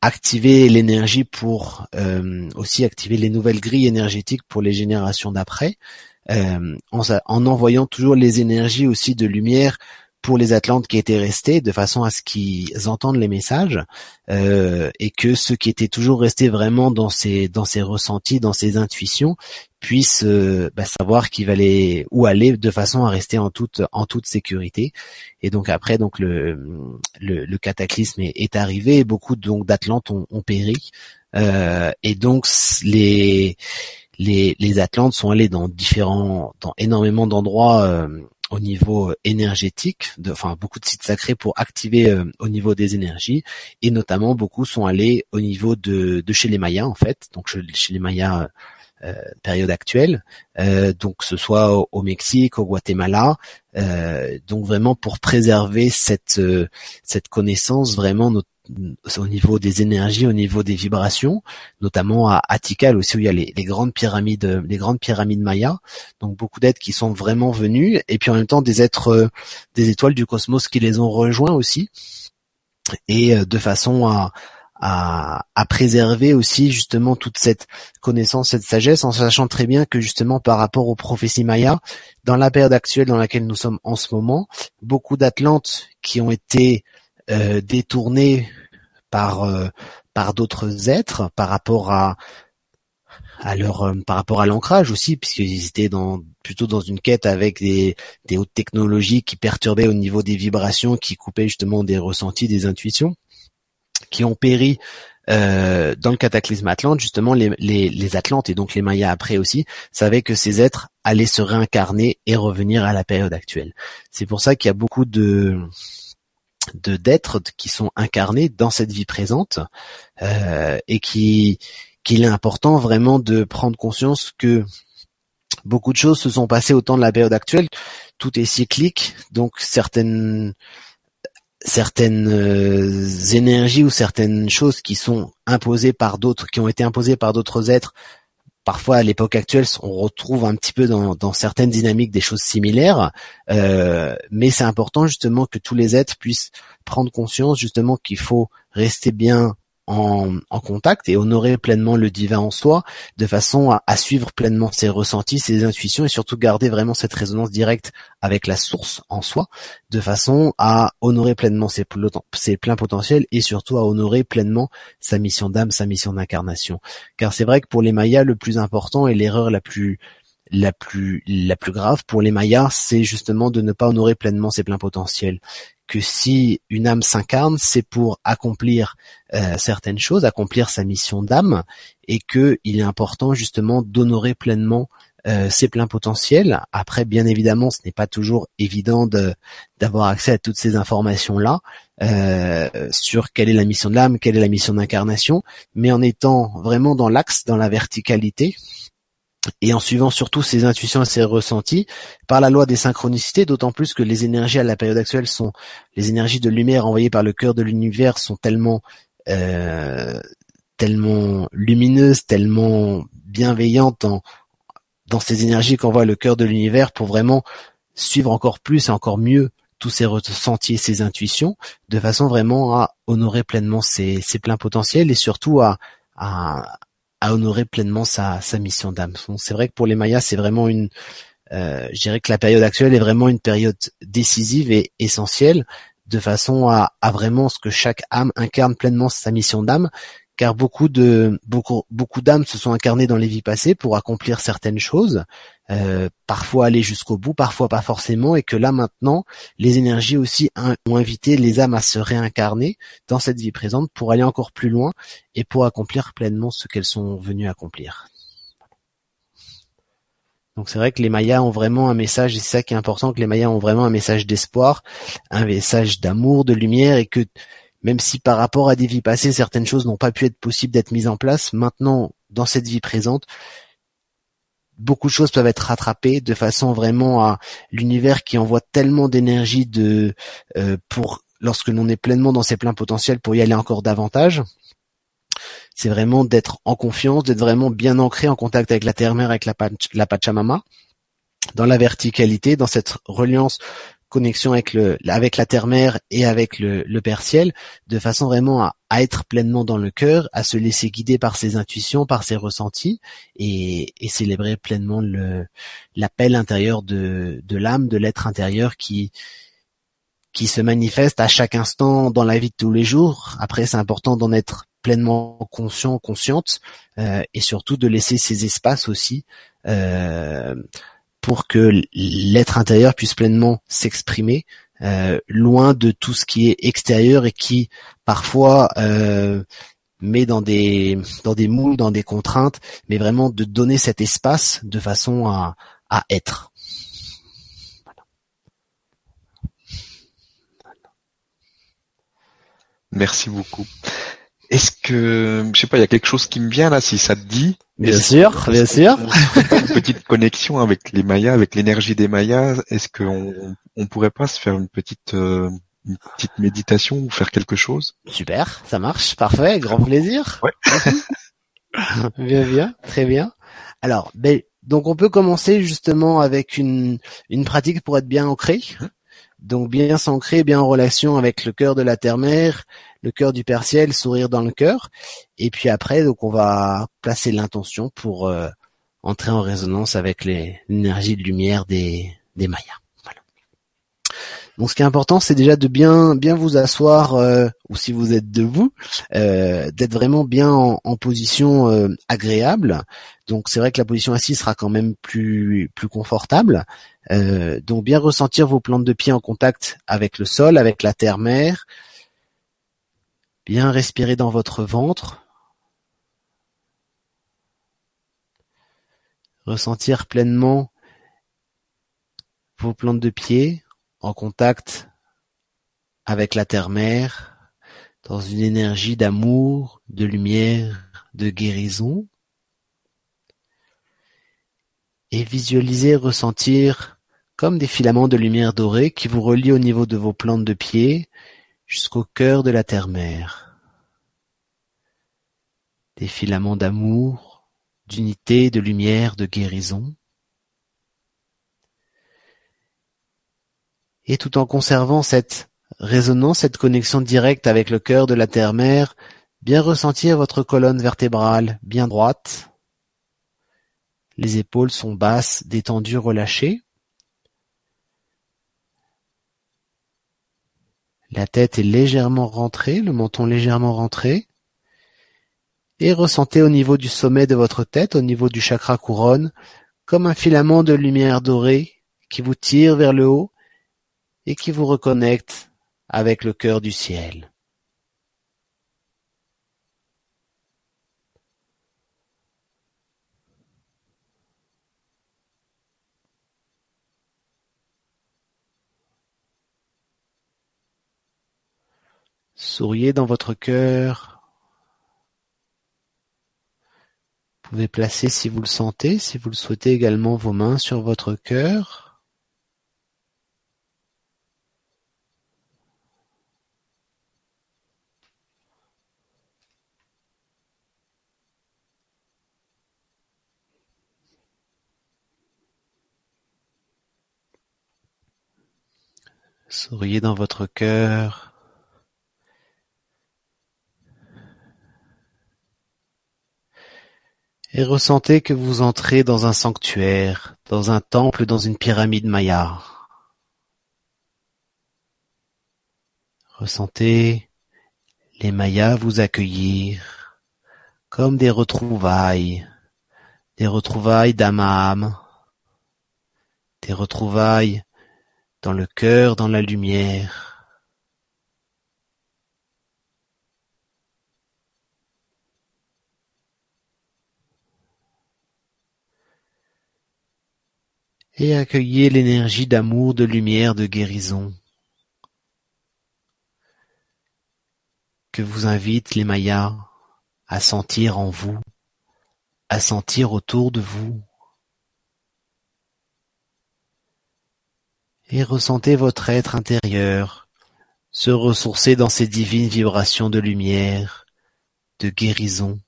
activer l'énergie, pour euh, aussi activer les nouvelles grilles énergétiques pour les générations d'après, en, envoyant toujours les énergies aussi de lumière pour les Atlantes qui étaient restés, de façon à ce qu'ils entendent les messages euh, et que ceux qui étaient toujours restés vraiment dans ces dans ces ressentis, dans ces intuitions, puissent euh, bah, savoir qu'il aller où aller de façon à rester en toute en toute sécurité. Et donc après donc le le, cataclysme est, arrivé, et beaucoup donc d'Atlantes ont, ont péri euh, et donc les les, les Atlantes sont allés dans différents, dans énormément d'endroits euh, au niveau euh, énergétique, de, enfin beaucoup de sites sacrés pour activer euh, au niveau des énergies, et notamment beaucoup sont allés au niveau de, de chez les Mayas en fait, donc chez les Mayas euh, période actuelle, donc ce soit au, Mexique, au Guatemala, donc vraiment pour préserver cette cette connaissance vraiment au niveau des énergies, au niveau des vibrations, notamment à Tikal aussi où il y a les, grandes pyramides, les grandes pyramides mayas. Donc beaucoup d'êtres qui sont vraiment venus, et puis en même temps des êtres, euh, des étoiles du cosmos qui les ont rejoints aussi, et euh, de façon à, à, à, préserver aussi justement toute cette connaissance, cette sagesse, en sachant très bien que justement par rapport aux prophéties mayas, dans la période actuelle dans laquelle nous sommes en ce moment, beaucoup d'Atlantes qui ont été euh, détournés par euh, par d'autres êtres par rapport à à leur euh, par rapport à l'ancrage aussi puisqu'ils étaient dans plutôt dans une quête avec des, des hautes technologies qui perturbaient au niveau des vibrations qui coupaient justement des ressentis des intuitions qui ont péri euh, dans le cataclysme Atlante, justement, les, les, les, Atlantes et donc les Mayas après aussi savaient que ces êtres allaient se réincarner et revenir à la période actuelle. C'est pour ça qu'il y a beaucoup de de d'êtres qui sont incarnés dans cette vie présente euh, et qui qu'il est important vraiment de prendre conscience que beaucoup de choses se sont passées au temps de la période actuelle. Tout est cyclique, donc certaines certaines euh, énergies ou certaines choses qui sont imposées par d'autres, qui ont été imposées par d'autres êtres parfois à l'époque actuelle, on retrouve un petit peu dans, certaines dynamiques des choses similaires, euh, mais c'est important justement que tous les êtres puissent prendre conscience justement qu'il faut rester bien en, contact et honorer pleinement le divin en soi, de façon à, suivre pleinement ses ressentis, ses intuitions et surtout garder vraiment cette résonance directe avec la source en soi, de façon à honorer pleinement ses, ses pleins potentiels et surtout à honorer pleinement sa mission d'âme, sa mission d'incarnation. Car c'est vrai que pour les Mayas, le plus important et l'erreur la plus la plus la plus grave pour les Mayas, c'est justement de ne pas honorer pleinement ses pleins potentiels que si une âme s'incarne, c'est pour accomplir euh, certaines choses, accomplir sa mission d'âme, et que il est important justement d'honorer pleinement euh, ses pleins potentiels. Après, bien évidemment, ce n'est pas toujours évident de d'avoir accès à toutes ces informations là euh, sur quelle est la mission de l'âme, quelle est la mission d'incarnation, mais en étant vraiment dans l'axe, dans la verticalité, et en suivant surtout ses intuitions et ses ressentis par la loi des synchronicités, d'autant plus que les énergies à la période actuelle sont les énergies de lumière envoyées par le cœur de l'univers sont tellement euh, tellement lumineuses, tellement bienveillantes dans ces énergies qu'envoie le cœur de l'univers pour vraiment suivre encore plus et encore mieux tous ces ressentis et ses intuitions, de façon vraiment à honorer pleinement ses, ses pleins potentiels et surtout à, à, à honorer pleinement sa, mission d'âme. c'est vrai que pour les Mayas, c'est vraiment une, euh, je dirais que la période actuelle est vraiment une période décisive et essentielle, de façon à, à vraiment ce que chaque âme incarne pleinement sa mission d'âme, car beaucoup de beaucoup beaucoup d'âmes se sont incarnées dans les vies passées pour accomplir certaines choses, euh, parfois aller jusqu'au bout, parfois pas forcément, et que là maintenant, les énergies aussi ont invité les âmes à se réincarner dans cette vie présente pour aller encore plus loin et pour accomplir pleinement ce qu'elles sont venues accomplir. Donc c'est vrai que les Mayas ont vraiment un message, et c'est ça qui est important, que les Mayas ont vraiment un message d'espoir, un message d'amour, de lumière, et que même si par rapport à des vies passées, certaines choses n'ont pas pu être possibles d'être mises en place, maintenant, dans cette vie présente, beaucoup de choses peuvent être rattrapées de façon vraiment à l'univers qui envoie tellement d'énergie de euh, pour lorsque l'on est pleinement dans ses pleins potentiels pour y aller encore davantage. C'est vraiment d'être en confiance, d'être vraiment bien ancré en contact avec la terre-mère, avec la, la Pachamama, dans la verticalité, dans cette reliance connexion avec le avec la terre-mère et avec le, le Père ciel, de façon vraiment à, être pleinement dans le cœur, à se laisser guider par ses intuitions, par ses ressentis, et, et célébrer pleinement le l'appel intérieur de, de l'âme, de l'être intérieur qui qui se manifeste à chaque instant dans la vie de tous les jours. Après, c'est important d'en être pleinement conscient, consciente, euh, et surtout de laisser ces espaces aussi euh, pour que l'être intérieur puisse pleinement s'exprimer, euh, loin de tout ce qui est extérieur et qui parfois euh, met dans des dans des moules, dans des contraintes, mais vraiment de donner cet espace de façon à, à être. Merci beaucoup. Est-ce que, je sais pas, il y a quelque chose qui me vient là, si ça te dit? Bien sûr, bien sûr. Une petite connexion avec les Mayas, avec l'énergie des Mayas. Est-ce qu'on on pourrait pas se faire une petite euh, une petite méditation ou faire quelque chose? Super, ça marche, parfait, grand plaisir. Ouais. *laughs* bien, bien, très bien. Alors, ben, donc on peut commencer justement avec une une pratique pour être bien ancré. Donc bien s'ancrer, bien en relation avec le cœur de la terre-mère, le cœur du Père Ciel, sourire dans le cœur. Et puis après, donc on va placer l'intention pour euh, entrer en résonance avec l'énergie de lumière des, des Mayas. Donc ce qui est important, c'est déjà de bien bien vous asseoir, euh, ou si vous êtes debout, euh, d'être vraiment bien en, en position euh, agréable. Donc c'est vrai que la position assise sera quand même plus plus confortable. donc bien ressentir vos plantes de pied en contact avec le sol, avec la terre-mère, Bien respirer dans votre ventre. Ressentir pleinement vos plantes de pied en contact avec la terre-mère, dans une énergie d'amour, de lumière, de guérison. Et visualiser, ressentir comme des filaments de lumière dorée qui vous relient au niveau de vos plantes de pied jusqu'au cœur de la terre-mère. Des filaments d'amour, d'unité, de lumière, de guérison. Et tout en conservant cette résonance, cette connexion directe avec le cœur de la terre-mère, bien ressentir votre colonne vertébrale bien droite. Les épaules sont basses, détendues, relâchées. La tête est légèrement rentrée, le menton légèrement rentré. Et ressentez au niveau du sommet de votre tête, au niveau du chakra couronne, comme un filament de lumière dorée qui vous tire vers le haut et qui vous reconnecte avec le cœur du ciel. Souriez dans votre cœur. Vous pouvez placer, si vous le sentez, si vous le souhaitez également, vos mains sur votre cœur. Souriez dans votre cœur. Et ressentez que vous entrez dans un sanctuaire, dans un temple, dans une pyramide maya. Ressentez les Mayas vous accueillir comme des retrouvailles, des retrouvailles d'âme des retrouvailles dans le cœur, dans la lumière. et accueillez l'énergie d'amour, de lumière, de guérison que vous invitent les Mayas à sentir en vous, à sentir autour de vous. Et ressentez votre être intérieur se ressourcer dans ces divines vibrations de lumière, de guérison,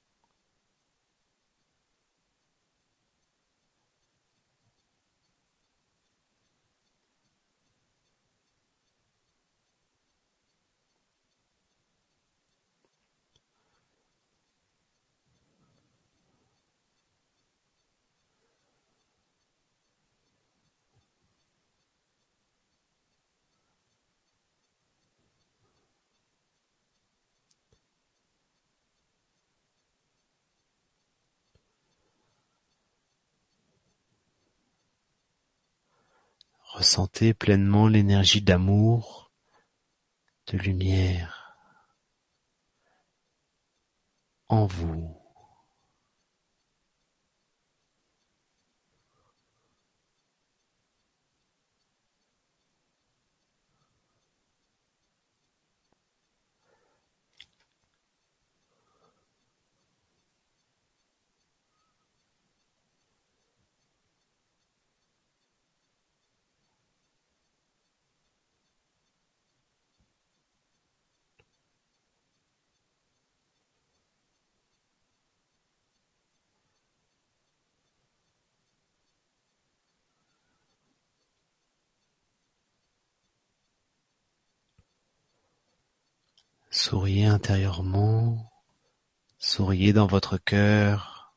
Pleinement l'énergie d'amour, de lumière en vous. Souriez intérieurement, souriez dans votre cœur.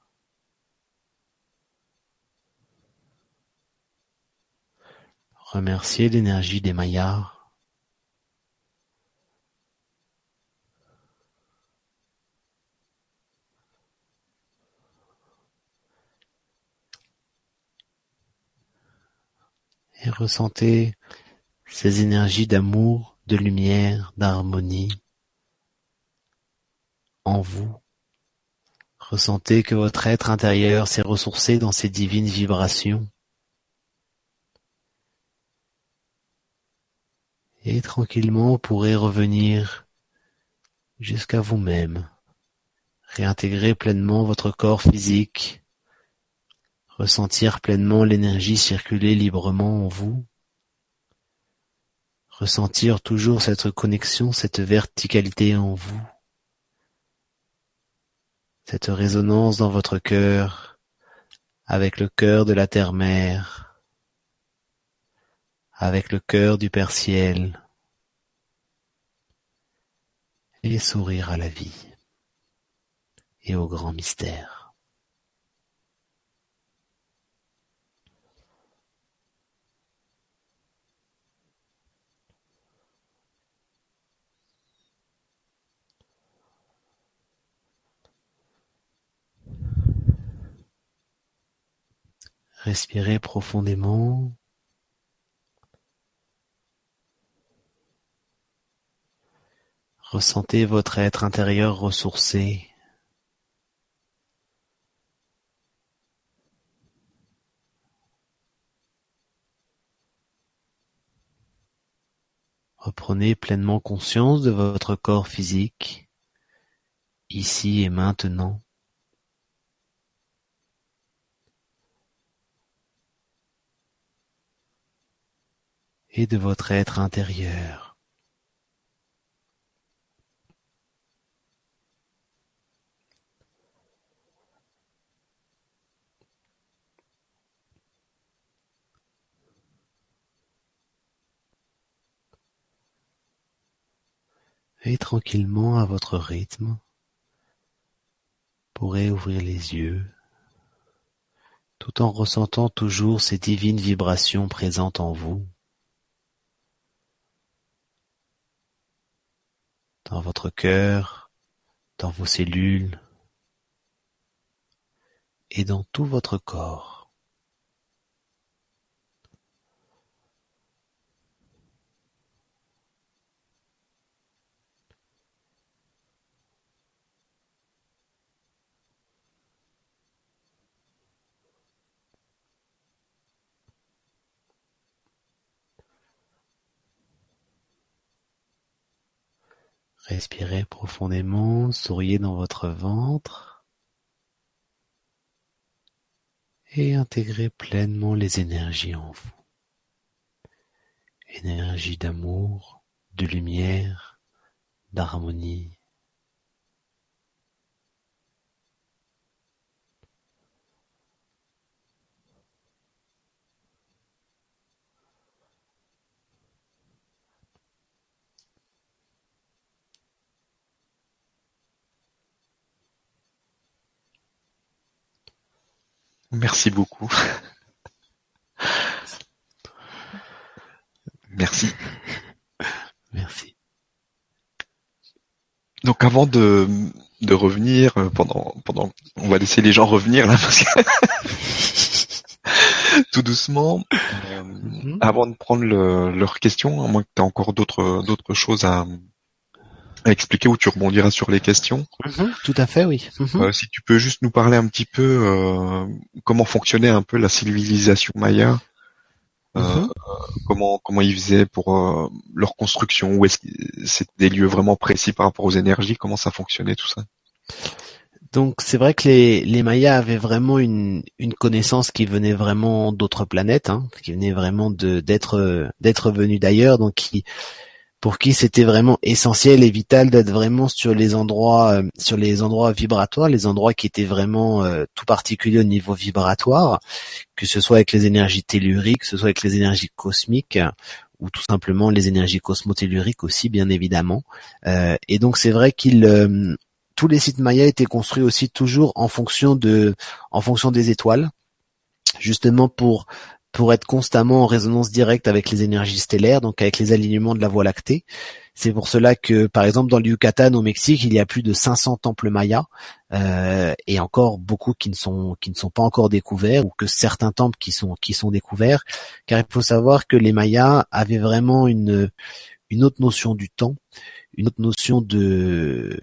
Remerciez l'énergie des Mayas. Et ressentez ces énergies d'amour, de lumière, d'harmonie en vous, ressentez que votre être intérieur s'est ressourcé dans ces divines vibrations. Et tranquillement vous pourrez revenir jusqu'à vous-même, réintégrer pleinement votre corps physique, ressentir pleinement l'énergie circuler librement en vous, ressentir toujours cette connexion, cette verticalité en vous cette résonance dans votre cœur avec le cœur de la terre-mère, avec le cœur du Père Ciel, et sourire à la vie et au grand mystère. Respirez profondément. Ressentez votre être intérieur ressourcé. Reprenez pleinement conscience de votre corps physique, ici et maintenant. Et de votre être intérieur. Et tranquillement à votre rythme, pourrez ouvrir les yeux tout en ressentant toujours ces divines vibrations présentes en vous. Dans votre cœur, dans vos cellules et dans tout votre corps. Respirez profondément, souriez dans votre ventre et intégrez pleinement les énergies en vous. Énergie d'amour, de lumière, d'harmonie, Merci beaucoup. Merci. Merci. Donc avant de, de revenir euh, pendant pendant on va laisser les gens revenir là parce que *laughs* tout doucement euh, mhm. avant de prendre leurs questions à moins que tu aies encore d'autres d'autres choses à à expliquer où tu rebondiras sur les questions. Mhm, tout à fait, oui. Mhm. Euh, si tu peux juste nous parler un petit peu euh, comment fonctionnait un peu la civilisation maya, euh, mhm. comment comment ils faisaient pour euh, leur construction, où est-ce que c'était des lieux vraiment précis par rapport aux énergies, comment ça fonctionnait tout ça? Donc c'est vrai que les, les Mayas avaient vraiment une, une connaissance qui venait vraiment d'autres planètes, hein, qui venait vraiment de d'être d'être venu d'ailleurs, donc qui pour qui c'était vraiment essentiel et vital d'être vraiment sur les endroits euh, sur les endroits vibratoires, les endroits qui étaient vraiment euh, tout particuliers au niveau vibratoire, que ce soit avec les énergies telluriques, que ce soit avec les énergies cosmiques ou tout simplement les énergies cosmotelluriques aussi bien évidemment. Euh, et donc c'est vrai qu'ils tous les sites mayas étaient construits aussi toujours en fonction de en fonction des étoiles justement pour pour être constamment en résonance directe avec les énergies stellaires, donc avec les alignements de la Voie lactée. C'est pour cela que, par exemple, dans le Yucatan, au Mexique, il y a plus de 500 temples mayas euh, et encore beaucoup qui ne sont qui ne sont pas encore découverts ou que certains temples qui sont qui sont découverts, car il faut savoir que les mayas avaient vraiment une une autre notion du temps, une autre notion de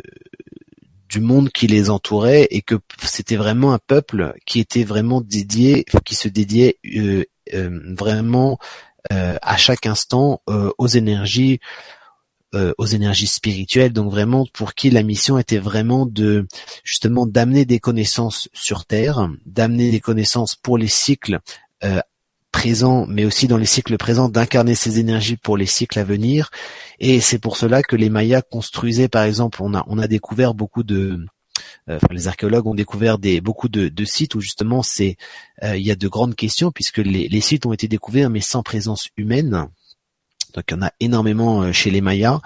du monde qui les entourait et que c'était vraiment un peuple qui était vraiment dédié, qui se dédiait euh, vraiment euh, à chaque instant euh, aux énergies aux énergies spirituelles, donc vraiment pour qui la mission était vraiment de justement d'amener des connaissances sur Terre, d'amener des connaissances pour les cycles présents, mais aussi dans les cycles présents, d'incarner ces énergies pour les cycles à venir. Et c'est pour cela que les Mayas construisaient, par exemple, on a découvert beaucoup de les archéologues ont découvert beaucoup de, sites où justement c'est il y a de grandes questions puisque les, sites ont été découverts mais sans présence humaine. Donc il y en a énormément chez les Mayas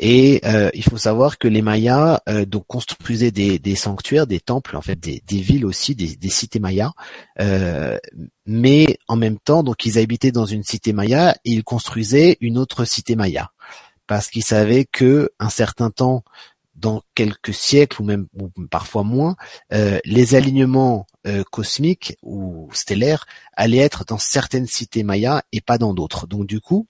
et euh, il faut savoir que les Mayas euh, donc construisaient des, sanctuaires, des temples, en fait des, villes aussi, des, cités mayas. Euh, mais en même temps, donc ils habitaient dans une cité maya et ils construisaient une autre cité maya parce qu'ils savaient que un certain temps, dans quelques siècles ou même parfois moins, euh, les alignements euh, cosmiques ou stellaires allaient être dans certaines cités mayas et pas dans d'autres. Donc du coup,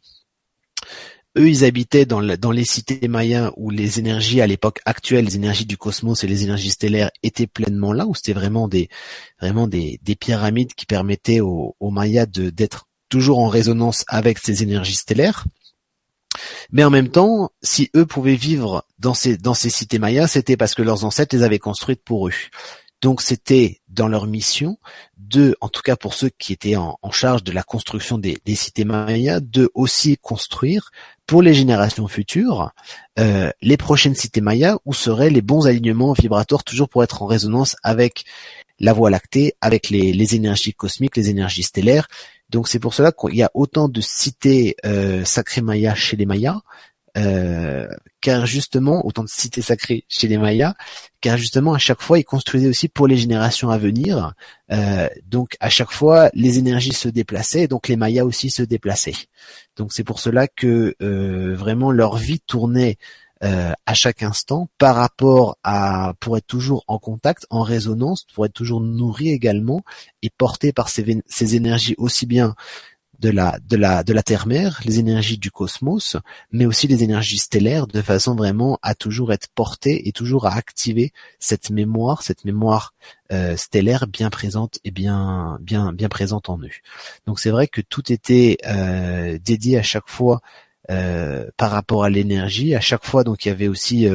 eux, ils habitaient dans, les cités mayas où les énergies à l'époque actuelle, les énergies du cosmos et les énergies stellaires étaient pleinement là, où c'était vraiment des pyramides qui permettaient aux, aux mayas de d'être toujours en résonance avec ces énergies stellaires. Mais en même temps, si eux pouvaient vivre dans ces dans ces cités mayas, c'était parce que leurs ancêtres les avaient construites pour eux. Donc c'était dans leur mission de, en tout cas pour ceux qui étaient en, charge de la construction des, cités mayas, de aussi construire pour les générations futures euh, les prochaines cités mayas où seraient les bons alignements vibratoires toujours pour être en résonance avec la Voie lactée, avec les, énergies cosmiques, les énergies stellaires. Donc c'est pour cela qu'il y a autant de cités euh, sacrées mayas chez les mayas, euh, car justement, autant de cités sacrées chez les Mayas, car justement à chaque fois ils construisaient aussi pour les générations à venir. Euh, donc à chaque fois les énergies se déplaçaient, donc les Mayas aussi se déplaçaient. Donc c'est pour cela que vraiment leur vie tournait à chaque instant par rapport à pour être toujours en contact, en résonance, pour être toujours nourri également et porté par ces, ces énergies aussi bien de la de la de la terre-mère, les énergies du cosmos, mais aussi les énergies stellaires, de façon vraiment à toujours être porté et toujours à activer cette mémoire, cette mémoire euh, stellaire bien présente et bien bien bien présente en eux. Donc c'est vrai que tout était euh, dédié à chaque fois euh, par rapport à l'énergie. À chaque fois, donc il y avait aussi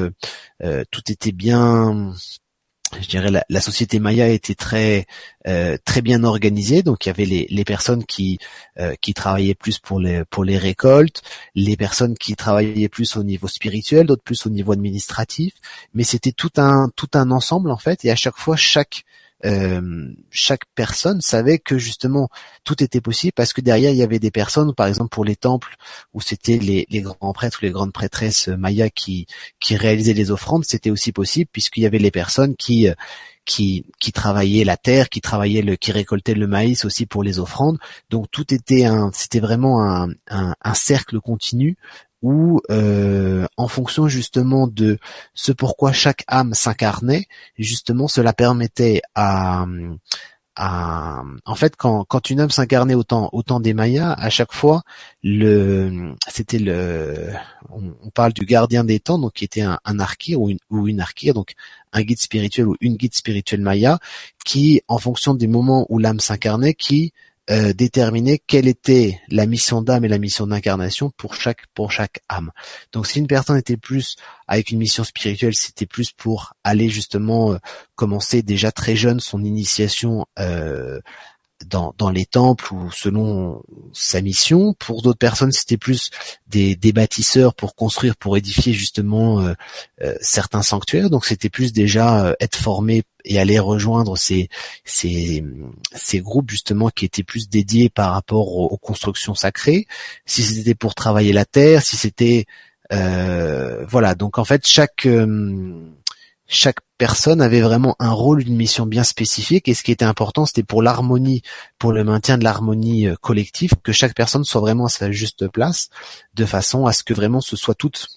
tout était bien je dirais la, la, société Maya était très euh, très bien organisée. Donc il y avait les, les personnes qui euh, qui travaillaient plus pour les pour les récoltes les personnes qui travaillaient plus au niveau spirituel d'autres plus au niveau administratif. Mais c'était tout un tout un ensemble en fait. Et à chaque fois chaque euh, chaque personne savait que justement tout était possible parce que derrière il y avait des personnes, par exemple pour les temples où c'était les, grands prêtres ou les grandes prêtresses mayas qui qui réalisaient les offrandes, c'était aussi possible puisqu'il y avait les personnes qui qui, qui travaillaient la terre, qui travaillaient le, qui récoltaient le maïs aussi pour les offrandes. Donc tout était un, c'était vraiment un, un cercle continu où euh, en fonction justement de ce pourquoi chaque âme s'incarnait, justement cela permettait à, en fait quand, quand une âme s'incarnait autant autant des Mayas, à chaque fois le c'était le on, parle du gardien des temps donc qui était un, un ou une ou une donc un guide spirituel ou une guide spirituelle Maya qui en fonction des moments où l'âme s'incarnait qui euh, déterminer quelle était la mission d'âme et la mission d'incarnation pour chaque pour chaque âme. Donc si une personne était plus avec une mission spirituelle, c'était plus pour aller justement euh, commencer déjà très jeune son initiation euh, dans, dans les temples ou selon sa mission. Pour d'autres personnes, c'était plus des, des bâtisseurs pour construire, pour édifier justement euh, euh, certains sanctuaires. Donc c'était plus déjà euh, être formé et aller rejoindre ces, ces, ces groupes justement qui étaient plus dédiés par rapport aux, constructions sacrées. Si c'était pour travailler la terre, si c'était voilà. Donc en fait chaque chaque personne avait vraiment un rôle, une mission bien spécifique et ce qui était important c'était pour l'harmonie, pour le maintien de l'harmonie euh, collective, que chaque personne soit vraiment à sa juste place, de façon à ce que vraiment ce soit toute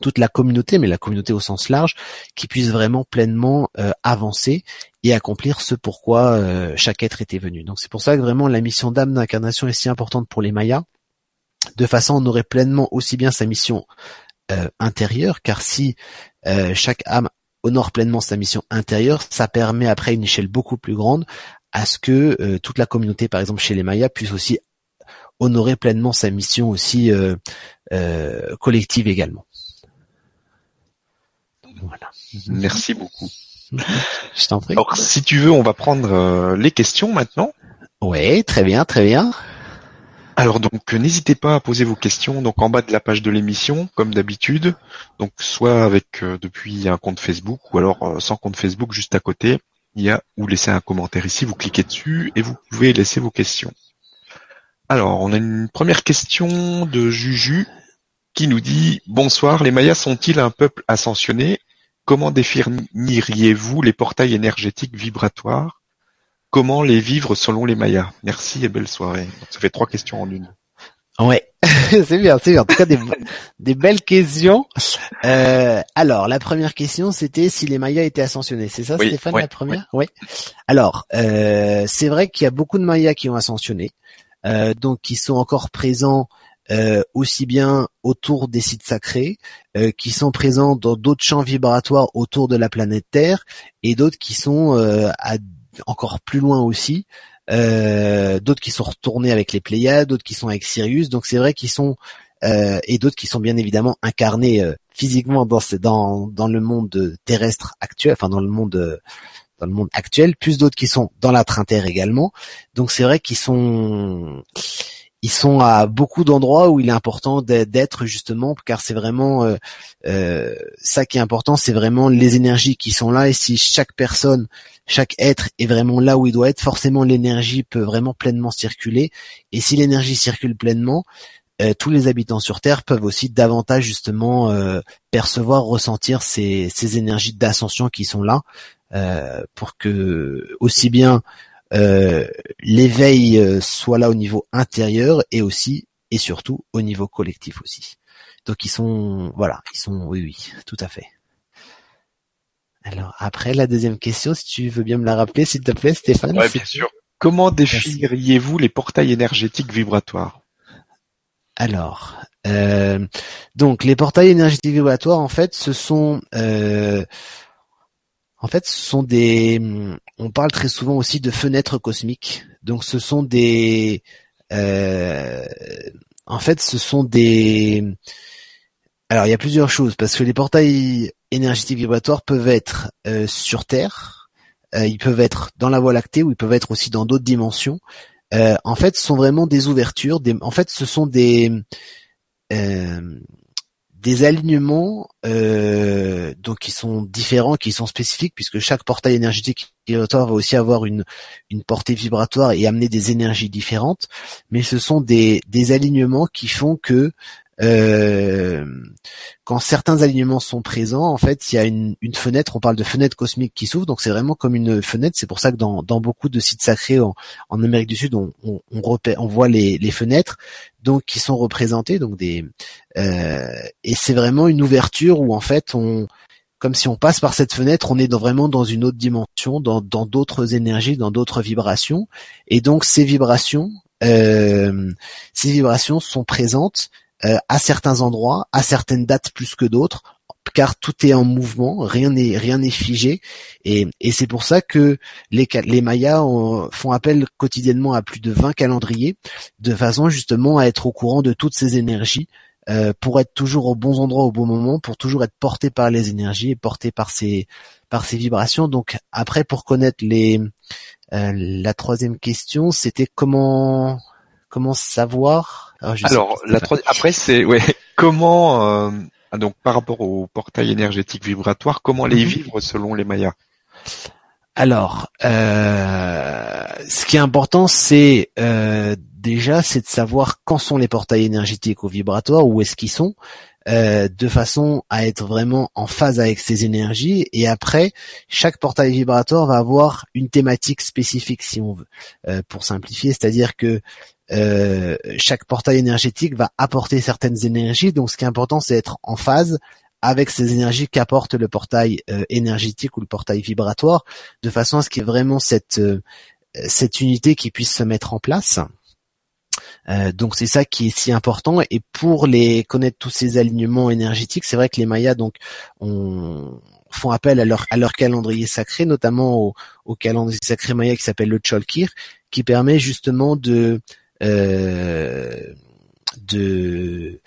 toute la communauté, mais la communauté au sens large, qui puisse vraiment pleinement euh, avancer et accomplir ce pourquoi euh, chaque être était venu. Donc c'est pour ça que vraiment la mission d'âme d'incarnation est si importante pour les Mayas, de façon on aurait pleinement aussi bien sa mission intérieure, car si chaque âme honore pleinement sa mission intérieure, ça permet après une échelle beaucoup plus grande à ce que euh, toute la communauté, par exemple chez les Mayas, puisse aussi honorer pleinement sa mission aussi euh, euh, collective également. Voilà. Merci beaucoup. *laughs* Je t'en prie. Alors, si tu veux, on va prendre les questions maintenant. Oui, très bien, très bien. Alors donc n'hésitez pas à poser vos questions donc en bas de la page de l'émission comme d'habitude. Donc soit avec depuis un compte Facebook ou alors sans compte Facebook juste à côté il y a ou laisser un commentaire ici vous cliquez dessus et vous pouvez laisser vos questions. Alors on a une première question de Juju qui nous dit Bonsoir, les Mayas sont-ils un peuple ascensionné? Comment définiriez-vous les portails énergétiques vibratoires? Comment les vivre selon les Mayas Merci et belle soirée. ça fait trois questions en une. Ouais, *laughs* c'est bien, c'est bien. En tout cas, des, belles questions. Euh, alors, la première question, c'était si les Mayas étaient ascensionnés. C'est ça, Stéphane, la première Oui. Alors, euh, c'est vrai qu'il y a beaucoup de Mayas qui ont ascensionné, euh, donc qui sont encore présents euh, aussi bien autour des sites sacrés, euh, qui sont présents dans d'autres champs vibratoires autour de la planète Terre, et d'autres qui sont euh, encore plus loin aussi, d'autres qui sont retournés avec les Pléiades, d'autres qui sont avec Sirius. Donc c'est vrai qu'ils sont et d'autres qui sont bien évidemment incarnés physiquement dans, dans dans le monde terrestre actuel, enfin dans le monde dans le monde actuel, plus d'autres qui sont dans la Trinterre également. Donc c'est vrai qu'ils sont ils sont à beaucoup d'endroits où il est important d'être justement, car c'est vraiment euh, euh, ça qui est important, c'est vraiment les énergies qui sont là. Et si chaque personne, chaque être est vraiment là où il doit être, forcément l'énergie peut vraiment pleinement circuler. Et si l'énergie circule pleinement, euh, tous les habitants sur Terre peuvent aussi davantage justement percevoir, ressentir ces, ces énergies d'ascension qui sont là, pour que aussi bien euh, l'éveil euh, soit là au niveau intérieur et aussi et surtout au niveau collectif aussi. Donc ils sont voilà, ils sont oui oui, tout à fait. Alors après la deuxième question, si tu veux bien me la rappeler, s'il te plaît, Stéphane. Oui, bien sûr. Comment définiriez-vous les portails énergétiques vibratoires? Alors, euh, donc les portails énergétiques vibratoires, en fait, ce sont euh, en fait, ce sont des. On parle très souvent aussi de fenêtres cosmiques. Donc, ce sont des. Euh, en fait, ce sont des. Alors, il y a plusieurs choses parce que les portails énergétiques vibratoires peuvent être euh, sur Terre, euh, ils peuvent être dans la Voie lactée ou ils peuvent être aussi dans d'autres dimensions. en fait, ce sont vraiment des ouvertures. En fait, ce sont des des alignements euh, donc qui sont différents, qui sont spécifiques, puisque chaque portail énergétique vibratoire va aussi avoir une, une portée vibratoire et amener des énergies différentes, mais ce sont des, des alignements qui font que euh, quand certains alignements sont présents, en fait, il y a une, une fenêtre, on parle de fenêtre cosmique qui s'ouvre, donc c'est vraiment comme une fenêtre. C'est pour ça que dans, dans beaucoup de sites sacrés en, en Amérique du Sud, on, on, on, on voit les, les, fenêtres, donc qui sont représentées, donc des euh, et c'est vraiment une ouverture où en fait on comme si on passe par cette fenêtre, on est vraiment dans une autre dimension, dans d'autres énergies, dans d'autres vibrations, et donc ces vibrations, euh, ces vibrations sont présentes euh, à certains endroits, à certaines dates plus que d'autres, car tout est en mouvement, rien n'est rien n'est figé, et, c'est pour ça que les, les Mayas font appel quotidiennement à plus de 20 calendriers, de façon justement à être au courant de toutes ces énergies, euh, pour être toujours au bon endroit au bon moment, pour toujours être porté par les énergies porté par ces par ces vibrations. Donc après, pour connaître les euh, la troisième question, c'était comment comment savoir alors, la après c'est ouais *laughs* comment euh, donc par rapport au portail énergétique vibratoire, comment les mhm. vivre selon les Mayas? Alors, euh, ce qui est important, c'est euh, déjà c'est de savoir quand sont les portails énergétiques ou vibratoires, où est-ce qu'ils sont. De façon à être vraiment en phase avec ces énergies et après chaque portail vibratoire va avoir une thématique spécifique si on veut pour simplifier c'est-à-dire que euh, chaque portail énergétique va apporter certaines énergies. Donc, ce qui est important, c'est d'être en phase avec ces énergies qu'apporte le portail euh, énergétique ou le portail vibratoire, de façon à ce qu'il y ait vraiment cette euh, cette unité qui puisse se mettre en place. Donc c'est ça qui est si important. Et pour les connaître tous ces alignements énergétiques, c'est vrai que les Mayas donc font appel à leur à leur calendrier sacré, notamment au, au calendrier sacré maya qui s'appelle le Cholkir, qui permet justement de euh, de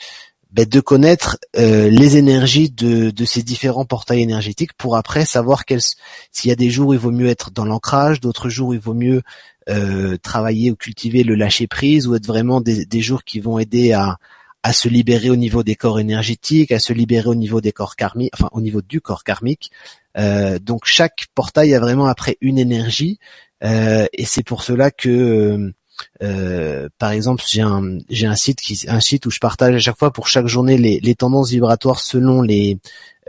ben, de connaître euh, les énergies de, ces différents portails énergétiques pour après savoir s'il y a des jours où il vaut mieux être dans l'ancrage, d'autres jours où il vaut mieux euh, travailler ou cultiver le lâcher prise ou être vraiment des, jours qui vont aider à, se libérer au niveau des corps énergétiques, à se libérer au niveau des corps karmiques, enfin au niveau du corps karmique. Euh, donc chaque portail a vraiment après une énergie et c'est pour cela que par exemple, j'ai un j'ai un site qui un site où je partage à chaque fois pour chaque journée les, les tendances vibratoires selon les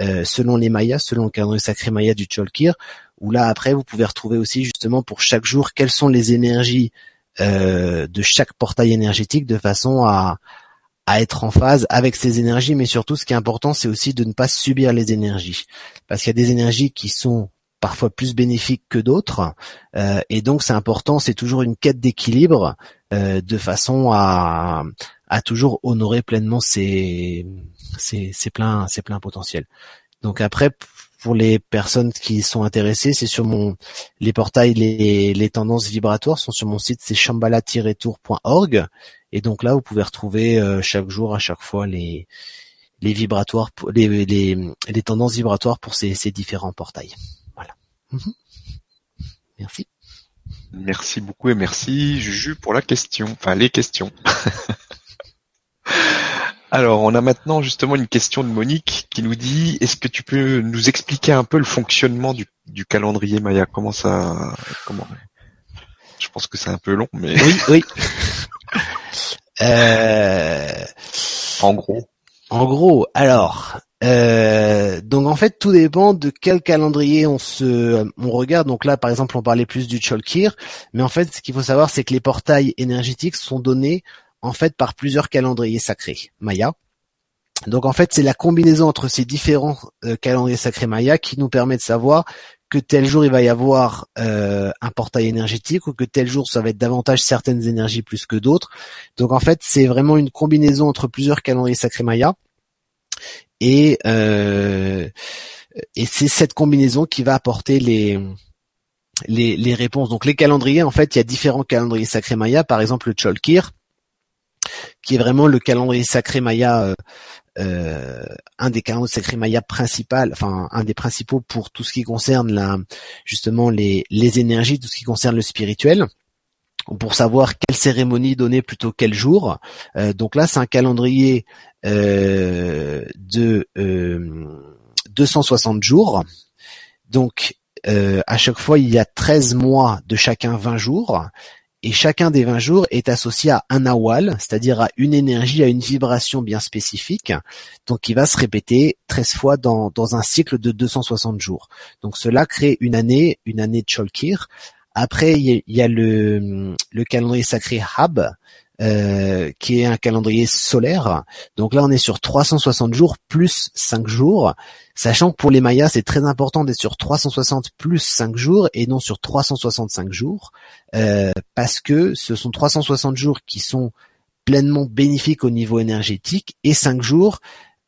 euh, selon les mayas, selon le calendrier sacré maya du Cholkir. Où là après vous pouvez retrouver aussi justement pour chaque jour quelles sont les énergies euh, de chaque portail énergétique de façon à à être en phase avec ces énergies, mais surtout ce qui est important, c'est aussi de ne pas subir les énergies, parce qu'il y a des énergies qui sont parfois plus bénéfiques que d'autres. Euh, et donc c'est important, c'est toujours une quête d'équilibre euh, de façon à, à toujours honorer pleinement ses, ses, ses pleins pleins potentiels. Donc après pour les personnes qui sont intéressées, c'est sur mon les portails, les, les tendances vibratoires sont sur mon site, c'est chambala-tour.org. Et donc là, vous pouvez retrouver euh, chaque jour, à chaque fois, les les vibratoires, les, les, les tendances vibratoires pour ces, ces différents portails. Mhm. Merci. Merci beaucoup et merci Juju pour la question, enfin les questions. *laughs* Alors, on a maintenant justement une question de Monique qui nous dit est-ce que tu peux nous expliquer un peu le fonctionnement du, calendrier Maya? Comment ça comment? Je pense que c'est un peu long, mais oui, oui. *laughs* Euh, en gros. En gros, alors, euh, donc en fait, tout dépend de quel calendrier on se, on regarde. Donc là, par exemple, on parlait plus du Cholkir, mais en fait, ce qu'il faut savoir, c'est que les portails énergétiques sont donnés en fait par plusieurs calendriers sacrés Maya. Donc en fait, c'est la combinaison entre ces différents euh, calendriers sacrés Maya qui nous permet de savoir que tel jour il va y avoir euh, un portail énergétique ou que tel jour ça va être davantage certaines énergies plus que d'autres. Donc en fait, c'est vraiment une combinaison entre plusieurs calendriers sacrés Maya et euh, et c'est cette combinaison qui va apporter les, les, les réponses. Donc les calendriers, en fait, il y a différents calendriers sacrés Maya. Par exemple, le Cholkir, qui est vraiment le calendrier sacré Maya, euh, euh, un des calendriers sacrés Maya principal, enfin un des principaux pour tout ce qui concerne la, justement les, les énergies, tout ce qui concerne le spirituel pour savoir quelle cérémonie donner plutôt quel jour. Euh, donc là, c'est un calendrier euh, de 260 euh, jours. Donc à chaque fois, il y a 13 mois de chacun 20 jours. Et chacun des 20 jours est associé à un awal, c'est-à-dire à une énergie, à une vibration bien spécifique, donc qui va se répéter 13 fois dans, dans un cycle de 260 jours. Donc cela crée une année, une année de Cholkir, après, il y, a le, le calendrier sacré Hab, euh, qui est un calendrier solaire. Donc là, on est sur 360 jours plus 5 jours, sachant que pour les Mayas, c'est très important d'être sur 360 plus 5 jours et non sur 365 jours, euh, parce que ce sont 360 jours qui sont pleinement bénéfiques au niveau énergétique et 5 jours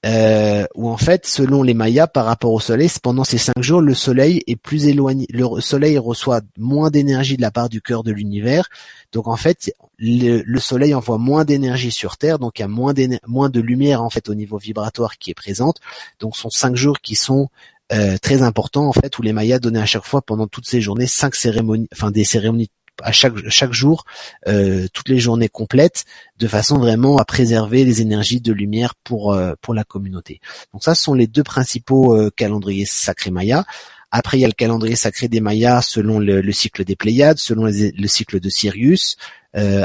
euh, où en fait, selon les Mayas, par rapport au Soleil, pendant ces cinq jours, le Soleil est plus éloigné. Le Soleil reçoit moins d'énergie de la part du cœur de l'univers. Donc en fait, le, Soleil envoie moins d'énergie sur Terre, donc il y a moins, de lumière en fait au niveau vibratoire qui est présente. Donc ce sont cinq jours qui sont euh, très importants en fait, où les Mayas donnaient à chaque fois pendant toutes ces journées cinq cérémonies, enfin des cérémonies à chaque chaque jour, euh, toutes les journées complètes, de façon vraiment à préserver les énergies de lumière pour euh, pour la communauté. Donc ça, ce sont les deux principaux euh, calendriers sacrés mayas. Après, il y a le calendrier sacré des Mayas selon le, cycle des Pléiades, selon le cycle de Sirius.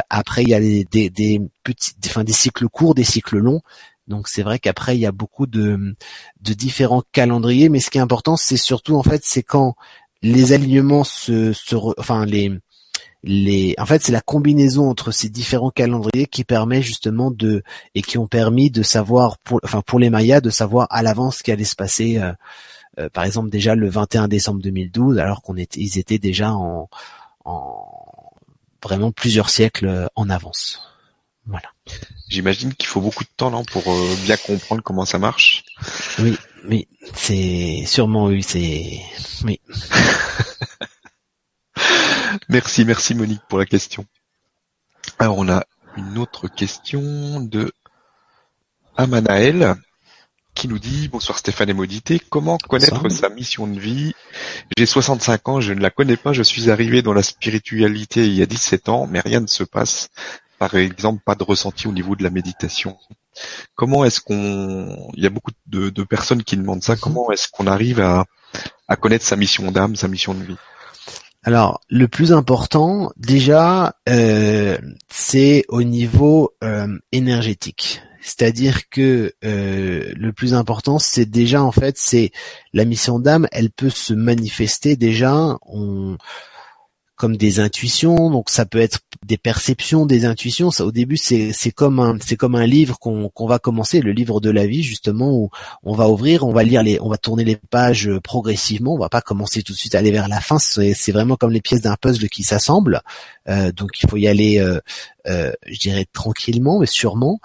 après, il y a des, des, petits, enfin, des cycles courts, des cycles longs. Donc c'est vrai qu'après il y a beaucoup de, de différents calendriers, mais ce qui est important, c'est surtout en fait, c'est quand les alignements se, se enfin les en fait, c'est la combinaison entre ces différents calendriers qui permet justement de et qui ont permis de savoir, pour, enfin pour les Mayas, de savoir à l'avance ce qui allait se passer. Euh, euh, par exemple, déjà le 21 décembre 2012, alors qu'on était, ils étaient déjà en, vraiment plusieurs siècles en avance. Voilà. J'imagine qu'il faut beaucoup de temps non pour euh, bien comprendre comment ça marche. Oui, oui, c'est sûrement oui, c'est oui. *laughs* Merci, merci Monique pour la question. Alors on a une autre question de Amanaël qui nous dit bonsoir Stéphane et Modité, comment connaître sa mission de vie? J'ai 65 ans, je ne la connais pas, je suis arrivé dans la spiritualité il y a 17 ans, mais rien ne se passe. Par exemple, pas de ressenti au niveau de la méditation. Comment est-ce qu'on il y a beaucoup de, personnes qui demandent ça, comment est-ce qu'on arrive à, connaître sa mission d'âme, sa mission de vie? Alors, le plus important, déjà, euh, c'est au niveau euh, énergétique. C'est-à-dire que euh, le plus important, c'est déjà en fait, c'est la mission d'âme. Elle peut se manifester déjà. On, comme des intuitions, donc ça peut être des perceptions, des intuitions. Ça, au début, c'est comme un c'est comme un livre qu'on qu'on va commencer, le livre de la vie justement où on va ouvrir, on va lire les, on va tourner les pages progressivement. On va pas commencer tout de suite à aller vers la fin. C'est vraiment comme les pièces d'un puzzle qui s'assemblent. Euh, donc il faut y aller, euh, euh, je dirais tranquillement, mais sûrement.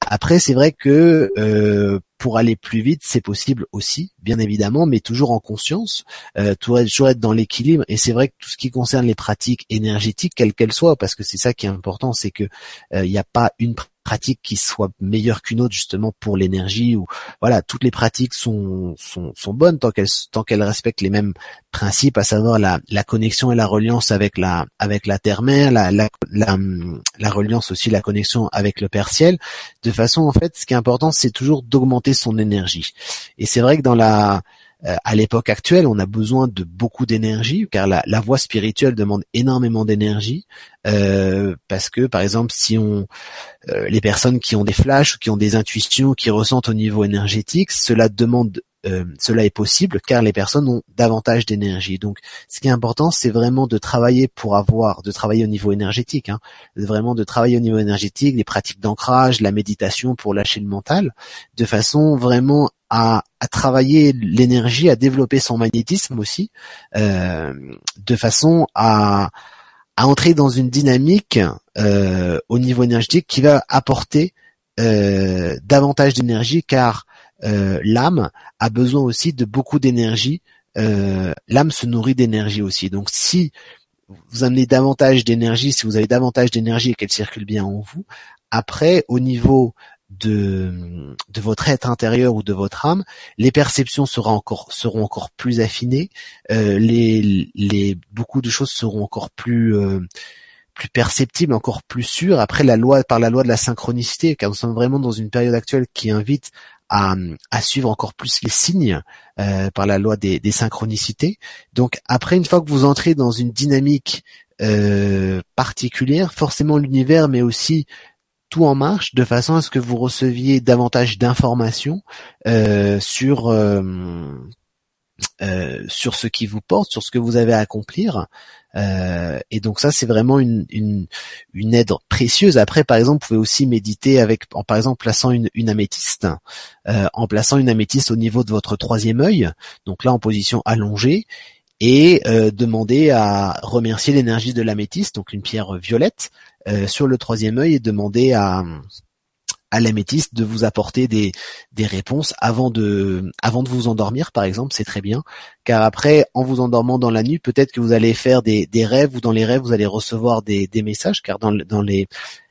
après, c'est vrai que pour aller plus vite, c'est possible aussi, bien évidemment, mais toujours en conscience, euh, toujours être dans l'équilibre. Et c'est vrai que tout ce qui concerne les pratiques énergétiques, quelles qu'elles soient, parce que c'est ça qui est important, c'est que il n'y a pas une pratique qui soit meilleure qu'une autre justement pour l'énergie ou voilà toutes les pratiques sont sont, sont bonnes tant qu'elles tant qu'elles respectent les mêmes principes à savoir la, la connexion et la reliance avec la avec la terre mère la, la la la reliance aussi la connexion avec le père ciel. De façon en fait ce qui est important c'est toujours d'augmenter son énergie. Et c'est vrai que dans la à l'époque actuelle, on a besoin de beaucoup d'énergie, car la, la, voie spirituelle demande énormément d'énergie, euh, parce que, par exemple, si on, euh, les personnes qui ont des flashs, qui ont des intuitions, qui ressentent au niveau énergétique, cela demande euh, cela est possible car les personnes ont davantage d'énergie. Donc, ce qui est important, c'est vraiment de travailler pour avoir, de travailler au niveau énergétique, hein, vraiment de travailler au niveau énergétique, les pratiques d'ancrage, la méditation pour lâcher le mental, de façon vraiment à, travailler l'énergie, à développer son magnétisme aussi, euh, de façon à, entrer dans une dynamique euh, au niveau énergétique qui va apporter davantage d'énergie car euh, l'âme a besoin aussi de beaucoup d'énergie. Euh, l'âme se nourrit d'énergie aussi. Donc si vous amenez davantage d'énergie, si vous avez davantage d'énergie et qu'elle circule bien en vous, après au niveau de, votre être intérieur ou de votre âme, les perceptions seront encore plus affinées, euh, beaucoup de choses seront encore plus plus perceptibles, encore plus sûres. Après par la loi de la synchronicité, car nous sommes vraiment dans une période actuelle qui invite à, suivre encore plus les signes euh, par la loi des, synchronicités. Donc après, une fois que vous entrez dans une dynamique euh, particulière, forcément l'univers, mais aussi tout en marche de façon à ce que vous receviez davantage d'informations euh, sur sur ce qui vous porte, sur ce que vous avez à accomplir, euh, et donc ça, c'est vraiment une, aide précieuse. Après, par exemple, vous pouvez aussi méditer avec, en par exemple plaçant une, une améthyste, euh, en plaçant une améthyste au niveau de votre troisième œil, donc là en position allongée, et euh, demander à remercier l'énergie de l'améthyste, donc une pierre violette, sur le troisième œil, et demander à à l'améthyste de vous apporter des, des réponses avant de, avant de vous endormir, par exemple, c'est très bien. Car après, en vous endormant dans la nuit, peut-être que vous allez faire des, des rêves ou dans les rêves, vous allez recevoir des, des messages, car dans, dans les,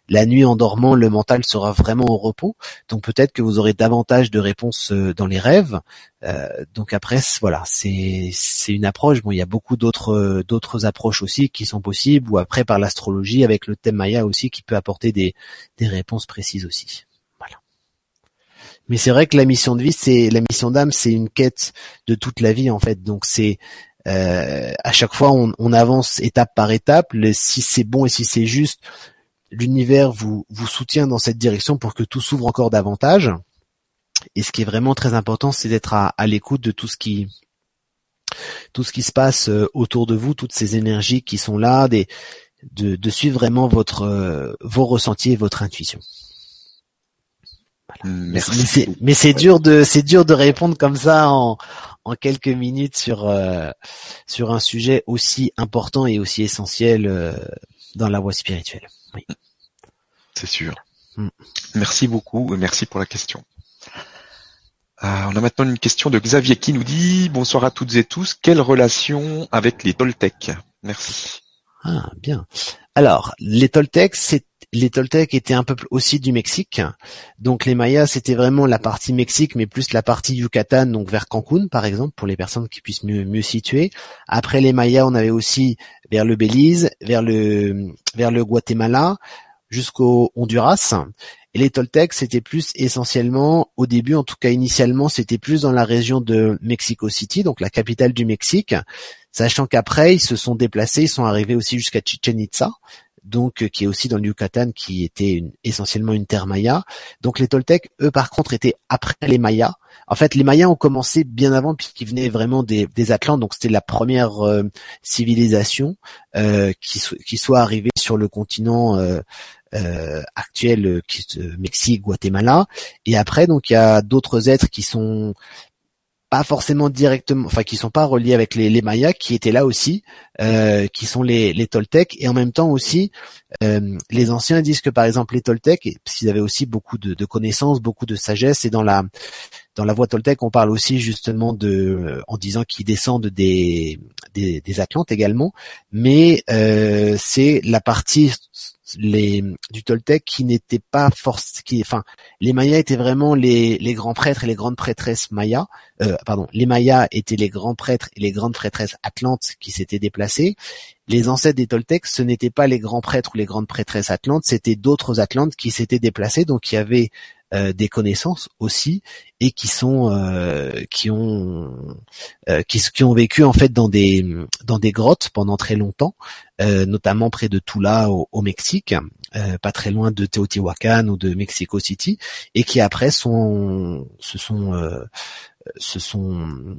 la nuit en dormant, le mental sera vraiment au repos. Donc peut-être que vous aurez davantage de réponses euh, dans les rêves. Euh, donc après, voilà, c'est c'est une approche. Bon, il y a beaucoup d'autres d'autres approches aussi qui sont possibles. Ou après par l'astrologie avec le thème Maya aussi qui peut apporter des des réponses précises aussi. Mais c'est vrai que la mission de vie, c'est la mission d'âme, c'est une quête de toute la vie en fait. Donc c'est euh, à chaque fois on, on, avance étape par étape. si c'est bon et si c'est juste, l'univers vous, vous soutient dans cette direction pour que tout s'ouvre encore davantage. Et ce qui est vraiment très important, c'est d'être à, l'écoute de tout ce qui tout ce qui se passe euh, autour de vous, toutes ces énergies qui sont là, des, de, suivre vraiment votre euh, vos ressentis et votre intuition. Merci. Mais c'est dur de c'est dur de répondre comme ça en, en quelques minutes sur euh, sur un sujet aussi important et aussi essentiel dans la voie spirituelle. C'est sûr. Mm. Merci beaucoup et merci pour la question. Euh, on a maintenant une question de Xavier qui nous dit bonsoir à toutes et tous. Quelle relation avec les Toltecs? Merci. Ah bien. Alors les Toltecs c'est les Toltecs étaient un peuple aussi du Mexique. Donc les Mayas, c'était vraiment la partie Mexique, mais plus la partie Yucatan, donc vers Cancun, par exemple, pour les personnes qui puissent mieux, mieux situer. Après les Mayas, on avait aussi vers le Belize, vers le, vers le Guatemala, jusqu'au Honduras. Et les Toltecs, c'était plus essentiellement, au début, en tout cas initialement, c'était plus dans la région de Mexico City, donc la capitale du Mexique, sachant qu'après, ils se sont déplacés, ils sont arrivés aussi jusqu'à Chichen Itza, donc euh, qui est aussi dans le Yucatan, qui était essentiellement une terre maya. Donc les Toltecs, eux par contre, étaient après les Mayas. En fait, les Mayas ont commencé bien avant puisqu'ils venaient vraiment des, Atlantes, donc c'était la première euh, civilisation euh, qui, qui, soit arrivée sur le continent actuel, qui Mexique, Guatemala. Et après, donc il y a d'autres êtres qui sont pas forcément directement, enfin qui sont pas reliés avec les, les Mayas, qui étaient là aussi, euh, qui sont les, les Toltecs, et en même temps aussi, euh, les anciens disent que par exemple les Toltecs, qu'ils avaient aussi beaucoup de, de, connaissances, beaucoup de sagesse, et dans la dans la voie Toltec, on parle aussi justement de, en disant qu'ils descendent des, des, des Atlantes également, mais euh, c'est la partie les du Toltec qui n'était pas force qui enfin les Mayas étaient vraiment les, les grands prêtres et les grandes prêtresses mayas. Euh, pardon les Mayas étaient les grands prêtres et les grandes prêtresses atlantes qui s'étaient déplacés les ancêtres des Toltecs ce n'étaient pas les grands prêtres ou les grandes prêtresses atlantes c'était d'autres atlantes qui s'étaient déplacés donc il y avait euh, des connaissances aussi et qui sont euh, qui ont euh, qui, ont vécu en fait dans des dans des grottes pendant très longtemps, notamment près de Tula au, Mexique, pas très loin de Teotihuacan ou de Mexico City, et qui après sont se sont se sont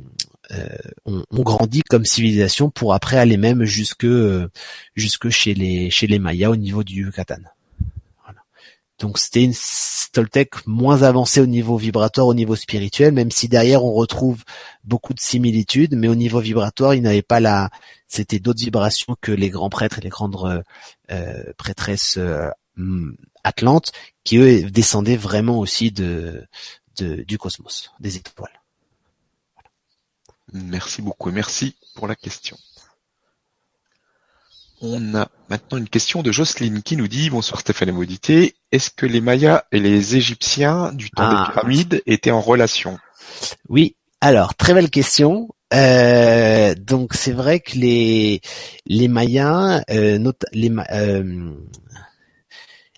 ont, ont, grandi comme civilisation pour après aller même jusque jusque chez les chez les Mayas au niveau du Yucatan. Donc c'était une Toltec moins avancée au niveau vibratoire, au niveau spirituel, même si derrière on retrouve beaucoup de similitudes, mais au niveau vibratoire, il n'avait pas la, c'était d'autres vibrations que les grands prêtres et les grandes euh, prêtresses euh, atlantes, qui eux descendaient vraiment aussi de, de du cosmos, des étoiles. Merci beaucoup et merci pour la question. On a maintenant une question de Jocelyne qui nous dit Bonsoir Stéphane et Maudité. Est-ce que les Mayas et les Égyptiens du temps des ah. pyramides étaient en relation? Oui. Alors, très belle question. Euh, donc c'est vrai que les les Mayas, euh, les euh,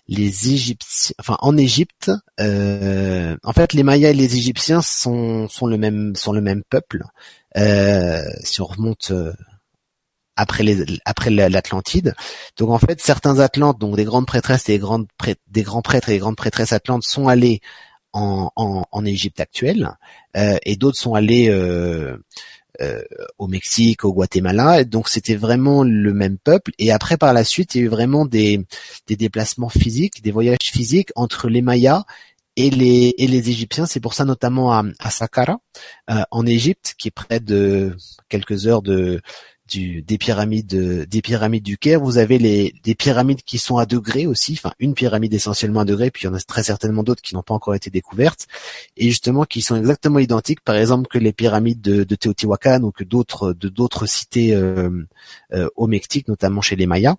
les Égyptiens, enfin en Égypte, euh, en fait les Mayas et les Égyptiens sont sont le même sont le même peuple. si on remonte après les, après l'Atlantide. Donc en fait, certains Atlantes, donc des grandes prêtresses et des grandes des grands prêtres et des grandes prêtresses atlantes sont allés en, en, Égypte actuelle, euh, et d'autres sont allés euh, euh, au Mexique, au Guatemala. Donc c'était vraiment le même peuple. Et après, par la suite, il y a eu vraiment des, des déplacements physiques, des voyages physiques entre les Mayas et les, et les Égyptiens. C'est pour ça notamment à, à Saqqara, en Égypte, qui est près de quelques heures de, des pyramides des pyramides du Caire, vous avez les des pyramides qui sont à degrés aussi, enfin une pyramide essentiellement à degrés, puis il y en a très certainement d'autres qui n'ont pas encore été découvertes et justement qui sont exactement identiques, par exemple que les pyramides de, de Teotihuacan ou que d'autres de d'autres cités euh, euh, au Mexique, notamment chez les Mayas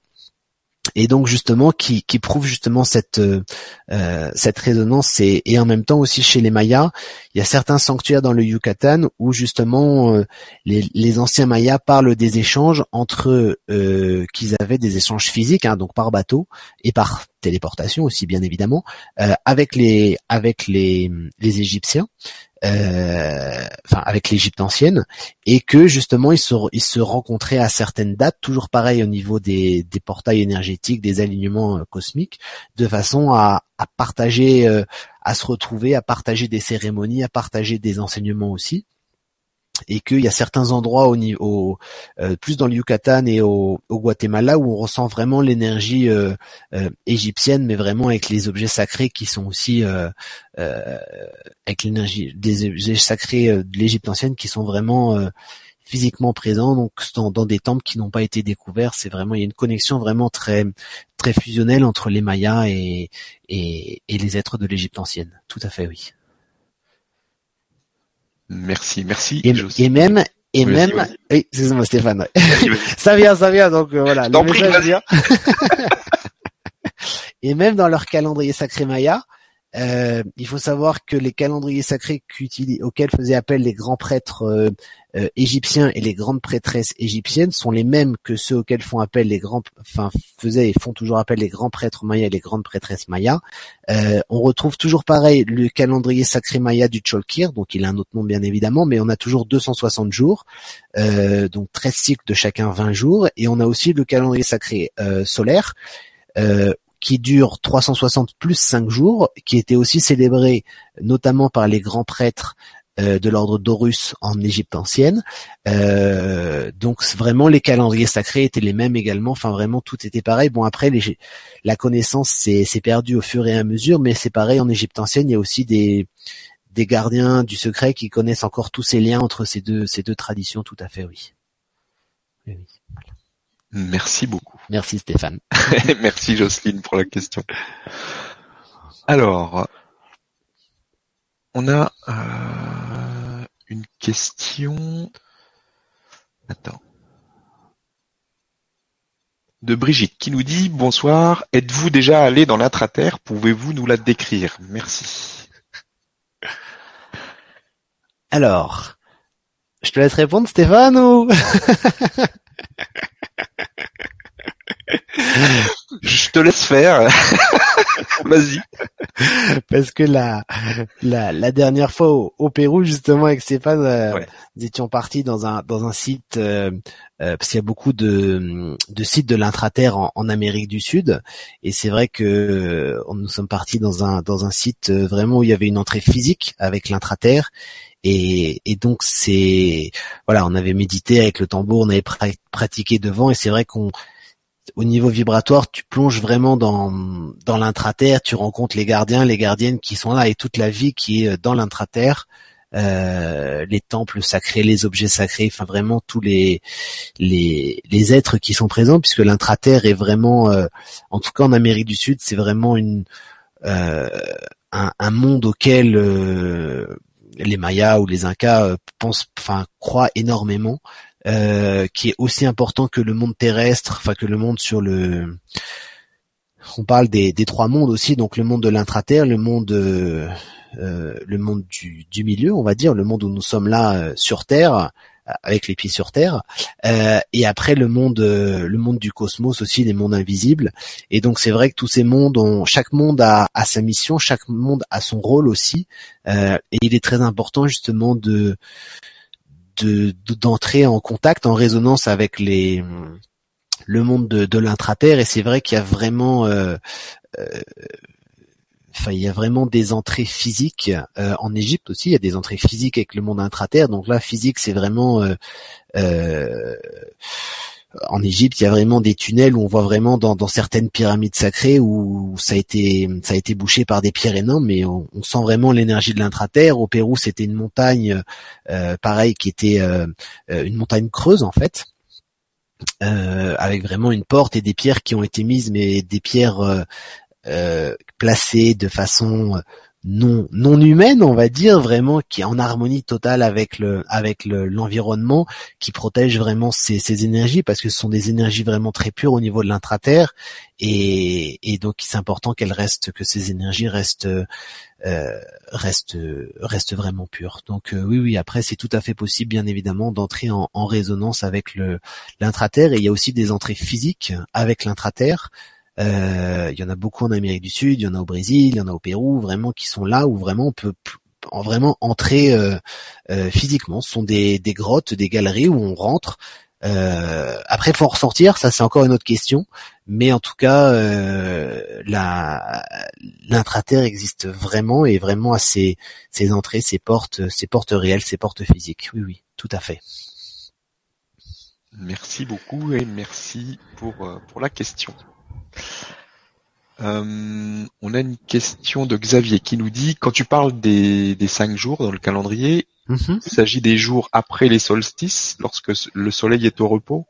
et donc justement qui, prouve justement cette euh, euh, cette résonance et, en même temps aussi chez les Mayas il y a certains sanctuaires dans le Yucatan où justement euh, les, les, anciens Mayas parlent des échanges entre euh, qu'ils avaient des échanges physiques hein, donc par bateau et par téléportation aussi bien évidemment avec les avec les les Égyptiens euh, avec l'Égypte ancienne, et que justement ils se, ils se rencontraient à certaines dates, toujours pareil au niveau des, des portails énergétiques, des alignements euh, cosmiques, de façon à, à partager, euh, à se retrouver, à partager des cérémonies, à partager des enseignements aussi et qu'il y a certains endroits au niveau euh, plus dans le Yucatan et au, Guatemala où on ressent vraiment l'énergie euh, euh, égyptienne mais vraiment avec les objets sacrés qui sont aussi avec l'énergie des objets sacrés de l'Égypte ancienne qui sont vraiment physiquement présents. Donc dans, des temples qui n'ont pas été découverts c'est vraiment il y a une connexion vraiment très très fusionnelle entre les Mayas et les êtres de l'Égypte ancienne. Tout à fait oui Merci, merci. Et, et même, et même, oui, excuse-moi Stéphane. *laughs* ça vient, ça vient, donc euh, voilà, le vient. *laughs* et même dans leur calendrier sacré maya, euh, il faut savoir que les calendriers sacrés auxquels faisaient appel les grands prêtres euh, euh, égyptiens et les grandes prêtresses égyptiennes sont les mêmes que ceux auxquels font appel les grands, enfin faisaient et font toujours appel les grands prêtres mayas et les grandes prêtresses mayas. on retrouve toujours pareil le calendrier sacré maya du Cholkir, donc il a un autre nom bien évidemment, mais on a toujours 260 jours, donc 13 cycles de chacun 20 jours, et on a aussi le calendrier sacré solaire. Euh, qui dure 360 plus 5 jours, qui était aussi célébré notamment par les grands prêtres euh, de l'ordre d'Horus en Égypte ancienne. Euh, donc vraiment les calendriers sacrés étaient les mêmes également. Enfin vraiment tout était pareil. Bon après la connaissance s'est perdue au fur et à mesure, mais c'est pareil en Égypte ancienne. Il y a aussi des des gardiens du secret qui connaissent encore tous ces liens entre ces deux ces deux traditions. Tout à fait oui. Merci beaucoup. Merci Stéphane. *laughs* Merci Jocelyne pour la question. Alors, on a euh, une question. Attends. De Brigitte qui nous dit bonsoir. Êtes-vous déjà allé dans l'intraterre? Pouvez-vous nous la décrire? Merci. Alors, je te laisse répondre Stéphane ou? *laughs* Je te laisse faire. *laughs* Vas-y. Parce que la, la, la dernière fois au, Pérou, justement, avec Stéphane, euh, nous étions partis dans un, dans un site, euh, euh, parce qu'il y a beaucoup de, de sites de l'intraterre en, en, Amérique du Sud. Et c'est vrai que nous sommes partis dans un, dans un site vraiment où il y avait une entrée physique avec l'intraterre. Et, et, donc c'est voilà, on avait médité avec le tambour, on avait pratiqué devant, et c'est vrai qu'on au niveau vibratoire, tu plonges vraiment dans dans l'intraterre, tu rencontres les gardiens, les gardiennes qui sont là et toute la vie qui est euh, dans l'intraterre, euh, les temples sacrés, les objets sacrés, enfin vraiment tous les les les êtres qui sont présents, puisque l'intraterre est vraiment, euh, en tout cas en Amérique du Sud, c'est vraiment une euh, un, un, monde auquel les Mayas ou les Incas pensent, enfin croient énormément. Euh, qui est aussi important que le monde terrestre, enfin que le monde sur le. On parle des, trois mondes aussi, donc le monde de l'intraterre, le monde euh, euh, le monde du, milieu, on va dire, le monde où nous sommes là sur Terre, avec les pieds sur Terre, et après le monde le monde du cosmos aussi, les mondes invisibles. Et donc c'est vrai que tous ces mondes ont, chaque monde a, a, sa mission, chaque monde a son rôle aussi, et il est très important justement de d'entrer en contact, en résonance avec les le monde de, de l'intraterre. Et c'est vrai qu'il y a vraiment euh, euh, Enfin, il y a vraiment des entrées physiques euh, en Égypte aussi. Il y a des entrées physiques avec le monde intraterre. Donc là, physique, c'est vraiment euh, en Égypte, il y a vraiment des tunnels où on voit vraiment dans, certaines pyramides sacrées où ça a été ça a été bouché par des pierres énormes, mais on, sent vraiment l'énergie de l'intraterre. Au Pérou, c'était une montagne, euh, pareil, qui était euh, euh, une montagne creuse en fait, avec vraiment une porte et des pierres qui ont été mises, mais des pierres placées de façon non non humaine, on va dire vraiment qui est en harmonie totale avec le avec l'environnement, qui protège vraiment ces, ces énergies parce que ce sont des énergies vraiment très pures au niveau de l'intraterre. Et, et donc c'est important qu'elles restent que ces énergies restent euh, restent restent vraiment pures. Donc euh, oui oui après c'est tout à fait possible bien évidemment d'entrer en, résonance avec le l'intraterre. Et il y a aussi des entrées physiques avec l'intraterre. euh, il y en a beaucoup en Amérique du Sud, il y en a au Brésil, il y en a au Pérou, vraiment qui sont là où vraiment on peut vraiment entrer euh, euh, physiquement. Ce sont des, des, grottes, des galeries où on rentre. Euh, après, faut en ressortir, ça c'est encore une autre question. Mais en tout cas, euh, l'intraterre existe vraiment et vraiment à ses, ses entrées, ses portes, ses portes réelles, ses portes physiques. Oui, oui, tout à fait. Merci beaucoup et merci pour, pour la question. Euh, on a une question de Xavier qui nous dit quand tu parles des, cinq jours dans le calendrier, mhm. il s'agit des jours après les solstices, lorsque le soleil est au repos?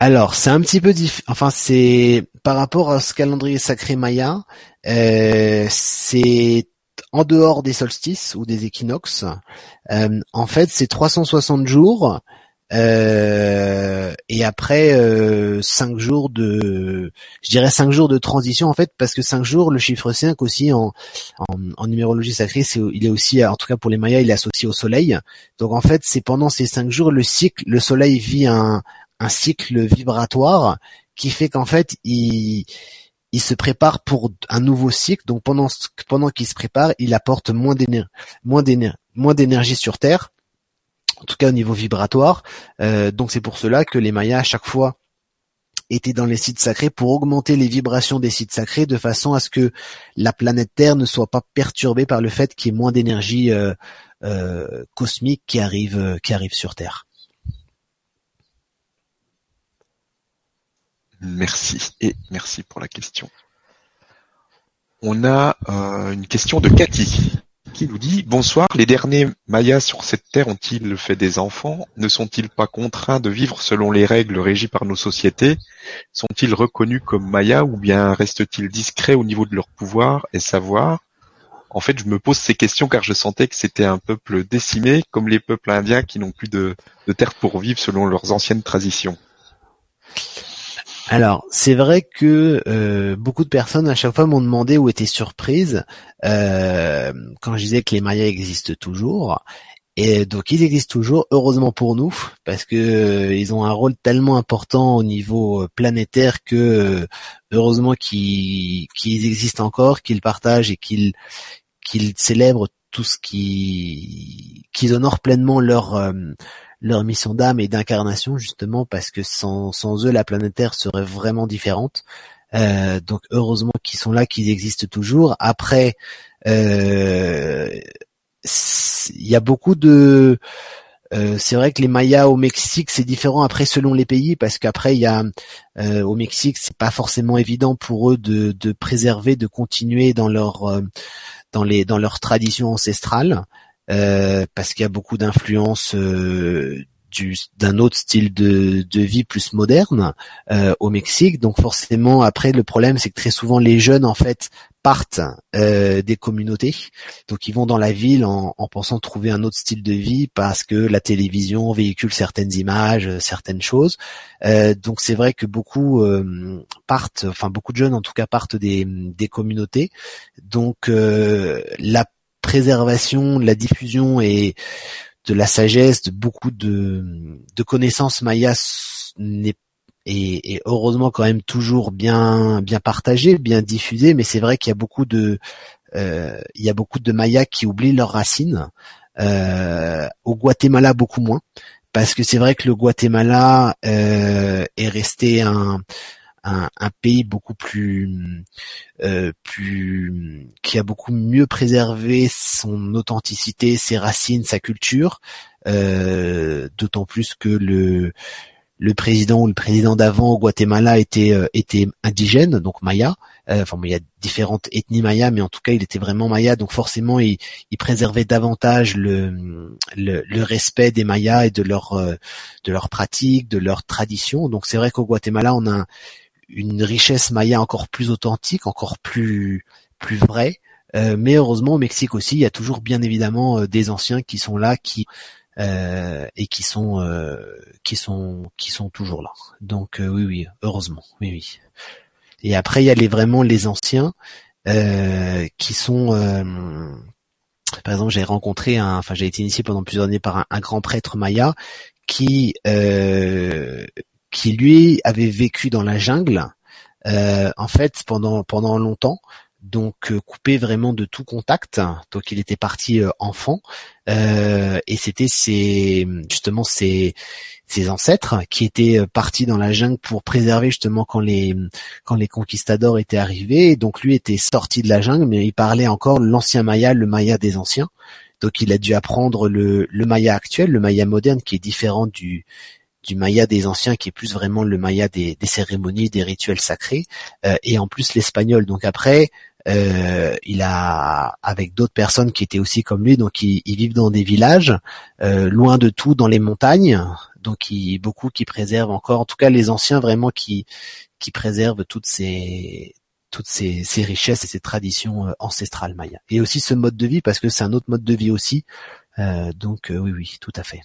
Alors c'est un petit peu différent. Enfin c'est par rapport à ce calendrier sacré maya, euh, c'est en dehors des solstices ou des équinoxes. Euh, en fait c'est 360 jours euh, et après euh, cinq jours de, je dirais cinq jours de transition en fait, parce que cinq jours, le chiffre 5 aussi en, en, numérologie sacrée, c'est, il est aussi, en tout cas pour les Mayas, il est associé au Soleil. Donc en fait, c'est pendant ces cinq jours, le cycle, le Soleil vit un, un cycle vibratoire qui fait qu'en fait, il il se prépare pour un nouveau cycle. Donc pendant pendant qu'il se prépare, il apporte moins d'énergie, moins d'énergie sur Terre en tout cas au niveau vibratoire. Euh, donc c'est pour cela que les Mayas à chaque fois étaient dans les sites sacrés pour augmenter les vibrations des sites sacrés de façon à ce que la planète Terre ne soit pas perturbée par le fait qu'il y ait moins d'énergie euh, euh, cosmique qui arrive qui arrive sur Terre. Merci et merci pour la question. On a une question de Cathy qui nous dit Bonsoir, les derniers Mayas sur cette terre ont-ils fait des enfants? Ne sont-ils pas contraints de vivre selon les règles régies par nos sociétés? Sont-ils reconnus comme Mayas ou bien restent-ils discrets au niveau de leur pouvoir et savoir? En fait, je me pose ces questions car je sentais que c'était un peuple décimé, comme les peuples indiens qui n'ont plus de, de terre pour vivre selon leurs anciennes traditions. Alors, c'est vrai que euh, beaucoup de personnes à chaque fois m'ont demandé ou étaient surprises euh, quand je disais que les Mayas existent toujours. Et donc ils existent toujours, heureusement pour nous, parce que euh, ils ont un rôle tellement important au niveau planétaire que heureusement qu'ils existent encore, qu'ils partagent et qu'ils qu'ils célèbrent tout ce qui qu'ils honorent pleinement leur leur mission d'âme et d'incarnation justement parce que sans, sans eux la planète Terre serait vraiment différente. Euh, donc heureusement qu'ils sont là, qu'ils existent toujours. Après, euh, il y a beaucoup de euh, c'est vrai que les Mayas au Mexique c'est différent après selon les pays parce qu'après il y a au Mexique c'est pas forcément évident pour eux de, de préserver de continuer dans leur dans les dans leur tradition ancestrale euh, parce qu'il y a beaucoup d'influence euh, d'un autre style de, de, vie plus moderne euh, au Mexique. Donc forcément, après, le problème, c'est que très souvent, les jeunes, en fait, partent euh, des communautés. Donc ils vont dans la ville en, en, pensant trouver un autre style de vie parce que la télévision véhicule certaines images, certaines choses. Euh, donc c'est vrai que beaucoup euh, partent, enfin beaucoup de jeunes en tout cas partent des, des communautés. Donc la préservation, de la diffusion et de la sagesse, de beaucoup de, connaissances mayas n'est et, heureusement quand même toujours bien bien partagé, bien diffusé, mais c'est vrai qu'il y a beaucoup de euh, il y a beaucoup de Mayas qui oublient leurs racines. Euh, au Guatemala beaucoup moins, parce que c'est vrai que le Guatemala euh, est resté un un, pays beaucoup plus, euh, plus, qui a beaucoup mieux préservé son authenticité, ses racines, sa culture. Euh, d'autant plus que le le président ou le président d'avant au Guatemala était euh, était indigène, donc maya. enfin, il y a différentes ethnies maya, mais en tout cas, il était vraiment maya. Donc forcément, il, il préservait davantage le, le, le respect des mayas et de leur de leurs pratiques, de leurs traditions. Donc c'est vrai qu'au Guatemala, on a une richesse maya encore plus authentique, encore plus plus vraie. Euh, mais heureusement au Mexique aussi, il y a toujours bien évidemment euh, des anciens qui sont là, qui euh, et qui sont qui sont qui sont toujours là. Donc oui oui, heureusement, oui oui. Et après il y a les vraiment les anciens qui sont par exemple, j'ai rencontré un, enfin, j'ai été initié pendant plusieurs années par un, un grand prêtre maya qui euh, qui lui avait vécu dans la jungle, euh, en fait pendant pendant longtemps, donc euh, coupé vraiment de tout contact. Donc il était parti euh, enfant et c'était ses justement ses ses ancêtres qui étaient partis dans la jungle pour préserver justement quand les quand les conquistadors étaient arrivés. Donc lui était sorti de la jungle, mais il parlait encore l'ancien maya, le maya des anciens. Donc il a dû apprendre le, le maya actuel, le maya moderne qui est différent du du maya des anciens qui est plus vraiment le maya des, cérémonies, des rituels sacrés, euh, et en plus l'espagnol. Donc après, euh, il a avec d'autres personnes qui étaient aussi comme lui, donc ils, vivent dans des villages, euh, loin de tout, dans les montagnes. Donc il, beaucoup qui préservent encore, en tout cas les anciens vraiment qui qui préservent toutes ces toutes ces, ces richesses et ces traditions ancestrales mayas. Et aussi ce mode de vie parce que c'est un autre mode de vie aussi. donc oui oui tout à fait.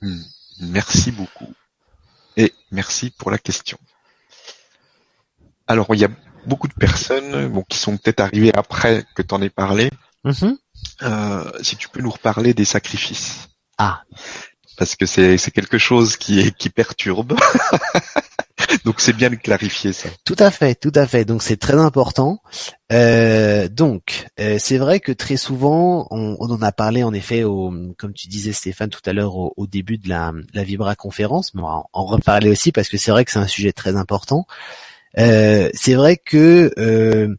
Hmm. Merci beaucoup. Et merci pour la question. Alors, il y a beaucoup de personnes bon, qui sont peut-être arrivées après que tu en aies parlé. Mm-hmm. Euh, si tu peux nous reparler des sacrifices. Ah. Parce que c'est quelque chose qui est qui perturbe. *laughs* *laughs* donc c'est bien de clarifier ça. Tout à fait, tout à fait. Donc c'est très important. Euh, donc euh, c'est vrai que très souvent on, on, en a parlé en effet, au, comme tu disais Stéphane tout à l'heure au, début de la, la Vibra conférence, on va en reparler aussi parce que c'est vrai que c'est un sujet très important. Euh, c'est vrai que euh,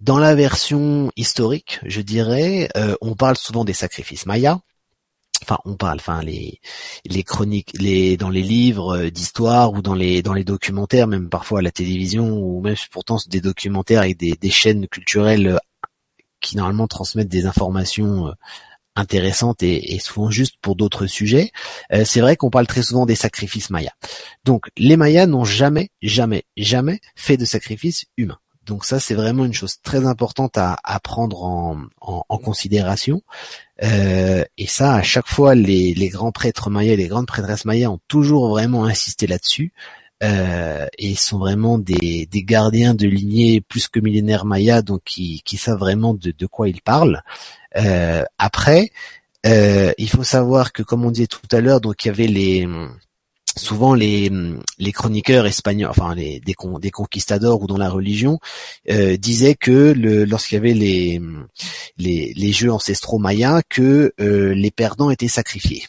dans la version historique, je dirais, euh, on parle souvent des sacrifices mayas. Enfin, on parle, enfin les chroniques, les dans les livres d'histoire ou dans les dans les documentaires, même parfois à la télévision ou même pourtant des documentaires avec des, des chaînes culturelles qui normalement transmettent des informations intéressante et, souvent juste pour d'autres sujets. Euh, c'est vrai qu'on parle très souvent des sacrifices mayas. Donc les mayas n'ont jamais, jamais, jamais fait de sacrifice humain. Donc ça, c'est vraiment une chose très importante à, prendre en, considération. Euh, et ça, à chaque fois, les, grands prêtres mayas, les grandes prêtresses mayas ont toujours vraiment insisté là-dessus. Euh, et sont vraiment des, gardiens de lignée plus que millénaires mayas, donc qui, savent vraiment de, de quoi ils parlent. Euh, après, euh, il faut savoir que, comme on disait tout à l'heure, donc il y avait les souvent les, chroniqueurs espagnols, enfin les, des, conquistadors ou dans la religion, euh, disaient que lorsqu'il y avait les, les, jeux ancestraux mayas, que les perdants étaient sacrifiés.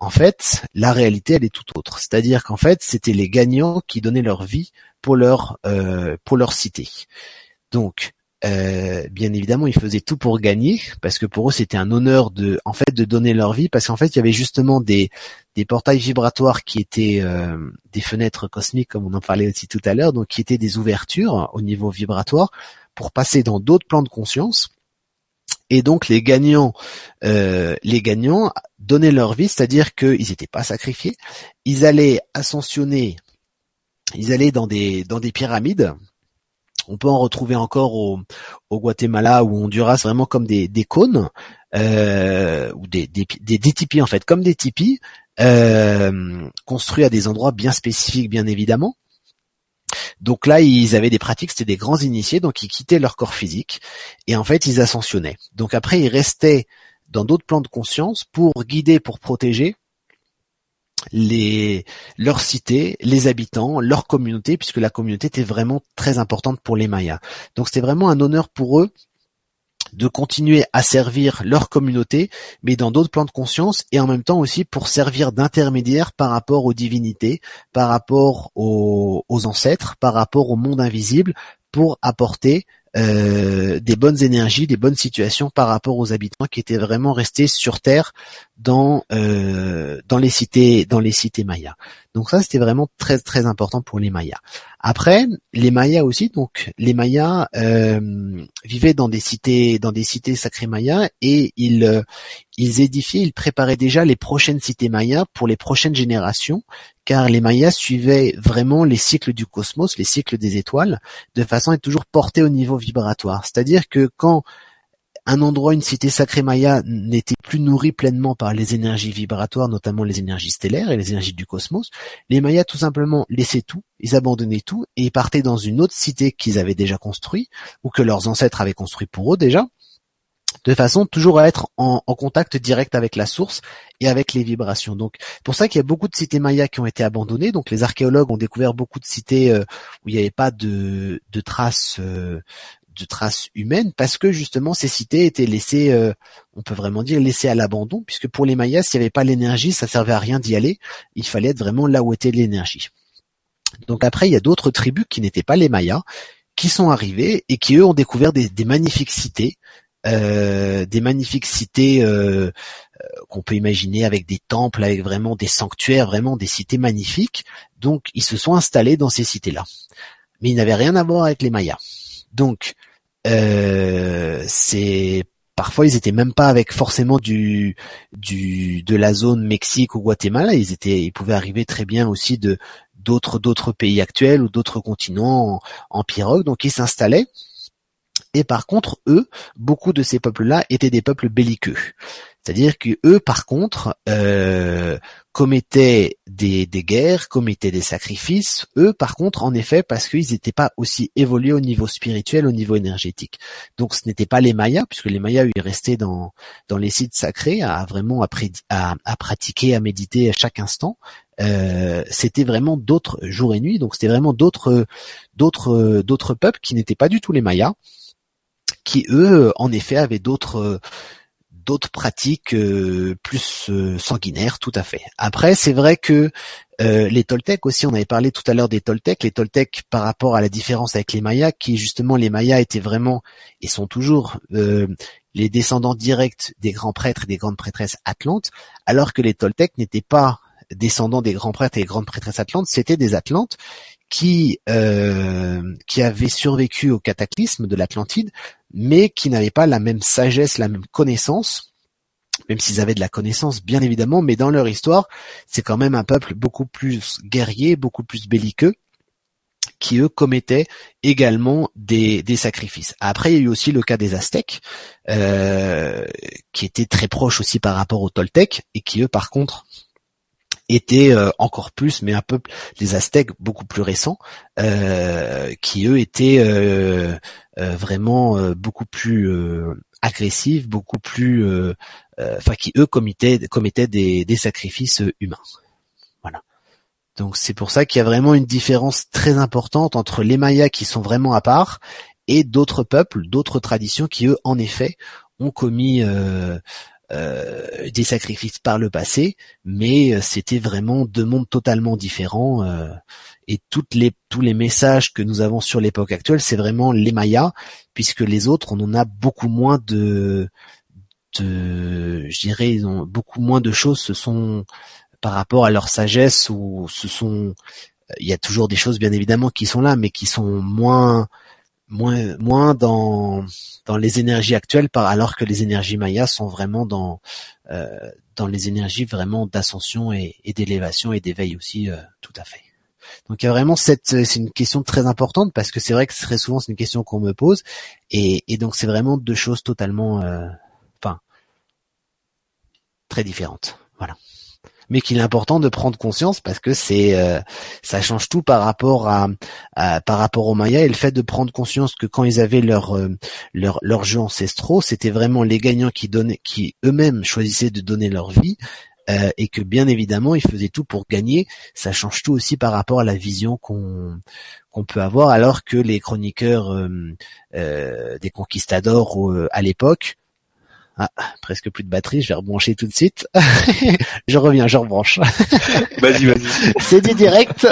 En fait, la réalité, elle est tout autre. C'est-à-dire qu'en fait, c'était les gagnants qui donnaient leur vie pour leur pour leur cité. Donc, euh, bien évidemment, ils faisaient tout pour gagner parce que pour eux c'était un honneur de, en fait, de donner leur vie parce qu'en fait il y avait justement des des portails vibratoires qui étaient euh, des fenêtres cosmiques comme on en parlait aussi tout à l'heure, donc qui étaient des ouvertures au niveau vibratoire pour passer dans d'autres plans de conscience. Et donc les gagnants, euh, les gagnants donnaient leur vie, c'est-à-dire qu'ils n'étaient pas sacrifiés, ils allaient ascensionner, ils allaient dans des dans des pyramides on peut en retrouver encore au, Guatemala ou au Honduras, vraiment comme des, cônes euh, ou des, des, tipis en fait, comme des tipis euh, construits à des endroits bien spécifiques, bien évidemment. Donc là, ils avaient des pratiques, c'était des grands initiés, donc ils quittaient leur corps physique et en fait, ils ascensionnaient. Donc après, ils restaient dans d'autres plans de conscience pour guider, pour protéger les leur cité, les habitants, leur communauté, puisque la communauté était vraiment très importante pour les Mayas. Donc c'était vraiment un honneur pour eux de continuer à servir leur communauté, mais dans d'autres plans de conscience, et en même temps aussi pour servir d'intermédiaire par rapport aux divinités, par rapport aux, ancêtres, par rapport au monde invisible, pour apporter euh, des bonnes énergies, des bonnes situations par rapport aux habitants qui étaient vraiment restés sur terre dans euh, dans les cités dans les cités mayas. Donc ça c'était vraiment très très important pour les mayas. Après les mayas aussi donc les mayas euh, vivaient dans des cités dans des cités sacrées mayas et ils ils édifiaient, ils préparaient déjà les prochaines cités mayas pour les prochaines générations car les mayas suivaient vraiment les cycles du cosmos, les cycles des étoiles de façon à être toujours portés au niveau vibratoire. C'est-à-dire que quand un endroit, une cité sacrée maya n'était plus nourri pleinement par les énergies vibratoires, notamment les énergies stellaires et les énergies du cosmos, les mayas tout simplement laissaient tout, ils abandonnaient tout et ils partaient dans une autre cité qu'ils avaient déjà construite ou que leurs ancêtres avaient construit pour eux déjà, de façon toujours à être en, contact direct avec la source et avec les vibrations. Donc, pour ça qu'il y a beaucoup de cités mayas qui ont été abandonnées. Donc, les archéologues ont découvert beaucoup de cités euh, où il n'y avait pas de, traces euh, de traces humaines parce que justement ces cités étaient laissées, euh, on peut vraiment dire laissées à l'abandon, puisque pour les Mayas, s'il n'y avait pas l'énergie, ça servait à rien d'y aller. Il fallait être vraiment là où était l'énergie. Donc après, il y a d'autres tribus qui n'étaient pas les Mayas, qui sont arrivés et qui eux ont découvert des, magnifiques cités, euh, des magnifiques cités euh, qu'on peut imaginer avec des temples, avec vraiment des sanctuaires, vraiment des cités magnifiques. Donc ils se sont installés dans ces cités-là, mais ils n'avaient rien à voir avec les Mayas. Donc euh, c'est parfois ils étaient même pas avec forcément du du de la zone Mexique ou Guatemala, ils étaient ils pouvaient arriver très bien aussi de d'autres d'autres pays actuels ou d'autres continents en, pirogue, donc ils s'installaient. Et par contre, eux, beaucoup de ces peuples-là étaient des peuples belliqueux. C'est-à-dire que eux, par contre, euh, commettaient des, des, guerres, commettaient des sacrifices. Eux, par contre, en effet, parce qu'ils n'étaient pas aussi évolués au niveau spirituel, au niveau énergétique. Donc, ce n'était pas les Mayas, puisque les Mayas, ils restaient dans dans les sites sacrés, à vraiment à, pratiquer, à méditer à chaque instant. Euh, c'était vraiment d'autres jours et nuits. Donc, c'était vraiment d'autres d'autres d'autres peuples qui n'étaient pas du tout les Mayas qui eux, en effet, avaient d'autres d'autres pratiques euh, plus euh, sanguinaires, tout à fait. Après, c'est vrai que euh, les Toltecs aussi, on avait parlé tout à l'heure des Toltecs, les Toltecs par rapport à la différence avec les Mayas, qui justement les Mayas étaient vraiment et sont toujours les descendants directs des grands prêtres et des grandes prêtresses atlantes, alors que les Toltecs n'étaient pas descendants des grands prêtres et des grandes prêtresses atlantes, c'était des Atlantes qui euh, qui avaient survécu au cataclysme de l'Atlantide, mais qui n'avaient pas la même sagesse, la même connaissance, même s'ils avaient de la connaissance bien évidemment, mais dans leur histoire, c'est quand même un peuple beaucoup plus guerrier, beaucoup plus belliqueux, qui eux commettaient également des, des sacrifices. Après, il y a eu aussi le cas des Aztèques, euh, qui étaient très proches aussi par rapport aux Toltecs, et qui eux, par contre, étaient euh, encore plus, mais un peu les Aztèques beaucoup plus récents, euh, qui eux étaient euh, vraiment beaucoup plus agressifs, beaucoup plus, enfin qui eux commettaient, commettaient des, des sacrifices humains. Voilà. Donc c'est pour ça qu'il y a vraiment une différence très importante entre les Mayas qui sont vraiment à part et d'autres peuples, d'autres traditions qui eux en effet ont commis euh, euh, des sacrifices par le passé, mais euh, c'était vraiment deux mondes totalement différents. Euh, et toutes les, tous les messages que nous avons sur l'époque actuelle, c'est vraiment les Mayas, puisque les autres, on en a beaucoup moins de, de je dirais, beaucoup moins de choses. Ce sont par rapport à leur sagesse ou ce sont, il y a toujours des choses bien évidemment qui sont là, mais qui sont moins moins moins dans dans les énergies actuelles par alors que les énergies mayas sont vraiment dans euh, dans les énergies vraiment d'ascension et, d'élévation et d'éveil aussi euh, tout à fait. Donc il y a vraiment cette c'est une question très importante parce que c'est vrai que très souvent c'est une question qu'on me pose et, et donc c'est vraiment deux choses totalement euh, enfin très différentes. Voilà mais qu'il est important de prendre conscience parce que c'est euh, ça change tout par rapport à, par rapport aux Mayas et le fait de prendre conscience que quand ils avaient leur euh, leur leurs jeux ancestraux, c'était vraiment les gagnants qui donnaient qui eux-mêmes choisissaient de donner leur vie euh, et que bien évidemment ils faisaient tout pour gagner. Ça change tout aussi par rapport à la vision qu'on qu'on peut avoir, alors que les chroniqueurs des conquistadors à l'époque ah, presque plus de batterie, je vais rebrancher tout de suite. *laughs* je reviens, je rebranche. *laughs* vas-y, vas-y. *laughs* C'est du direct.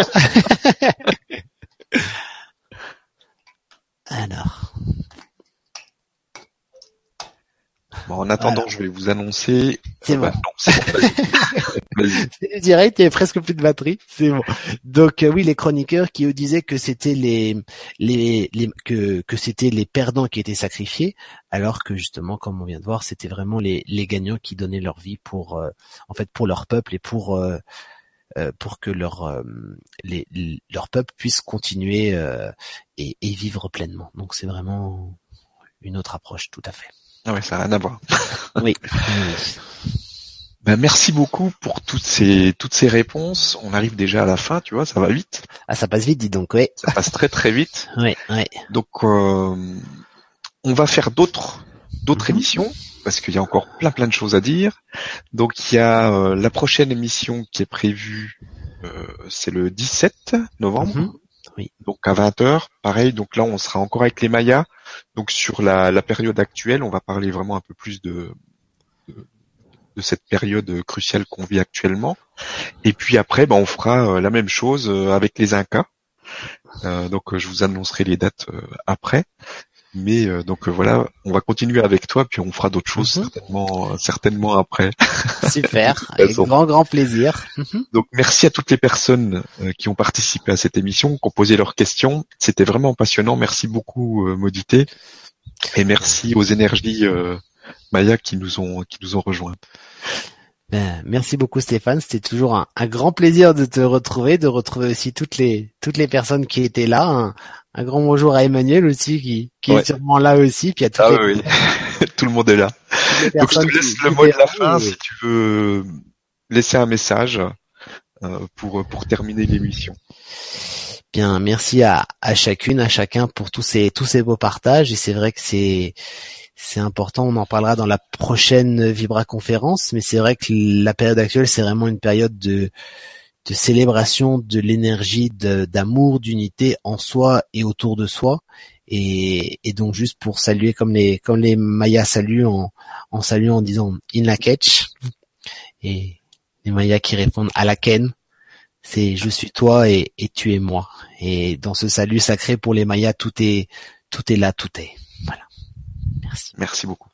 Alors. Bon, en attendant, je vais vous annoncer. C'est bon. c'est *laughs* direct, il y avait presque plus de batterie. C'est bon. Donc euh, oui, les chroniqueurs qui disaient que c'était les, les, les que, que c'était les perdants qui étaient sacrifiés, alors que justement, comme on vient de voir, c'était vraiment les, les gagnants qui donnaient leur vie pour, euh, en fait, pour leur peuple et pour euh, pour que leur les, leur peuple puisse continuer et, et vivre pleinement. Donc c'est vraiment une autre approche, tout à fait. Ah ouais, ça n'a rien à voir. *laughs* oui. *laughs* Ben, merci beaucoup pour toutes ces toutes ces réponses. On arrive déjà à la fin, tu vois, ça va vite. Ah, ça passe vite, dis donc, oui. Ça passe très très vite. *laughs* oui, oui. Donc, euh, on va faire d'autres d'autres mhm. émissions parce qu'il y a encore plein plein de choses à dire. Donc, il y a euh, la prochaine émission qui est prévue, euh, c'est le 17 novembre. Mhm. Oui. Donc à 20h, pareil, donc là on sera encore avec les Mayas. Donc sur la, la période actuelle, on va parler vraiment un peu plus de, de, cette période cruciale qu'on vit actuellement. Et puis après, ben, on fera euh, la même chose euh, avec les Incas. Euh, donc je vous annoncerai les dates après. Mais euh, donc euh, voilà, on va continuer avec toi, puis on fera d'autres choses mhm. certainement, euh, certainement après. *laughs* Super, avec grand grand plaisir. Mhm. donc merci à toutes les personnes qui ont participé à cette émission, qui ont posé leurs questions. C'était vraiment passionnant. Merci beaucoup Modité, et merci aux énergies Maya qui nous ont qui nous ont rejoints. Ben, merci beaucoup Stéphane, c'était toujours un, grand plaisir de te retrouver, de retrouver aussi toutes les toutes les personnes qui étaient là, un grand bonjour à Emmanuel aussi qui, qui est sûrement là aussi. Puis à ah oui, *laughs* tout le monde est là. Donc je te laisse le mot de la fin si tu veux laisser un message euh, pour pour terminer l'émission. Bien, merci à, à chacune, à chacun pour tous ces tous ces beaux partages et c'est vrai que c'est c'est important, on en parlera dans la prochaine Vibra conférence, mais c'est vrai que la période actuelle, c'est vraiment une période de, de célébration de l'énergie d'amour, d'unité en soi et autour de soi. Et, donc juste pour saluer comme les comme les Mayas saluent en, en saluant en disant in la catch et les Mayas qui répondent à la ken c'est je suis toi et, et tu es moi et dans ce salut sacré pour les Mayas tout est tout est là tout est Merci. Merci beaucoup.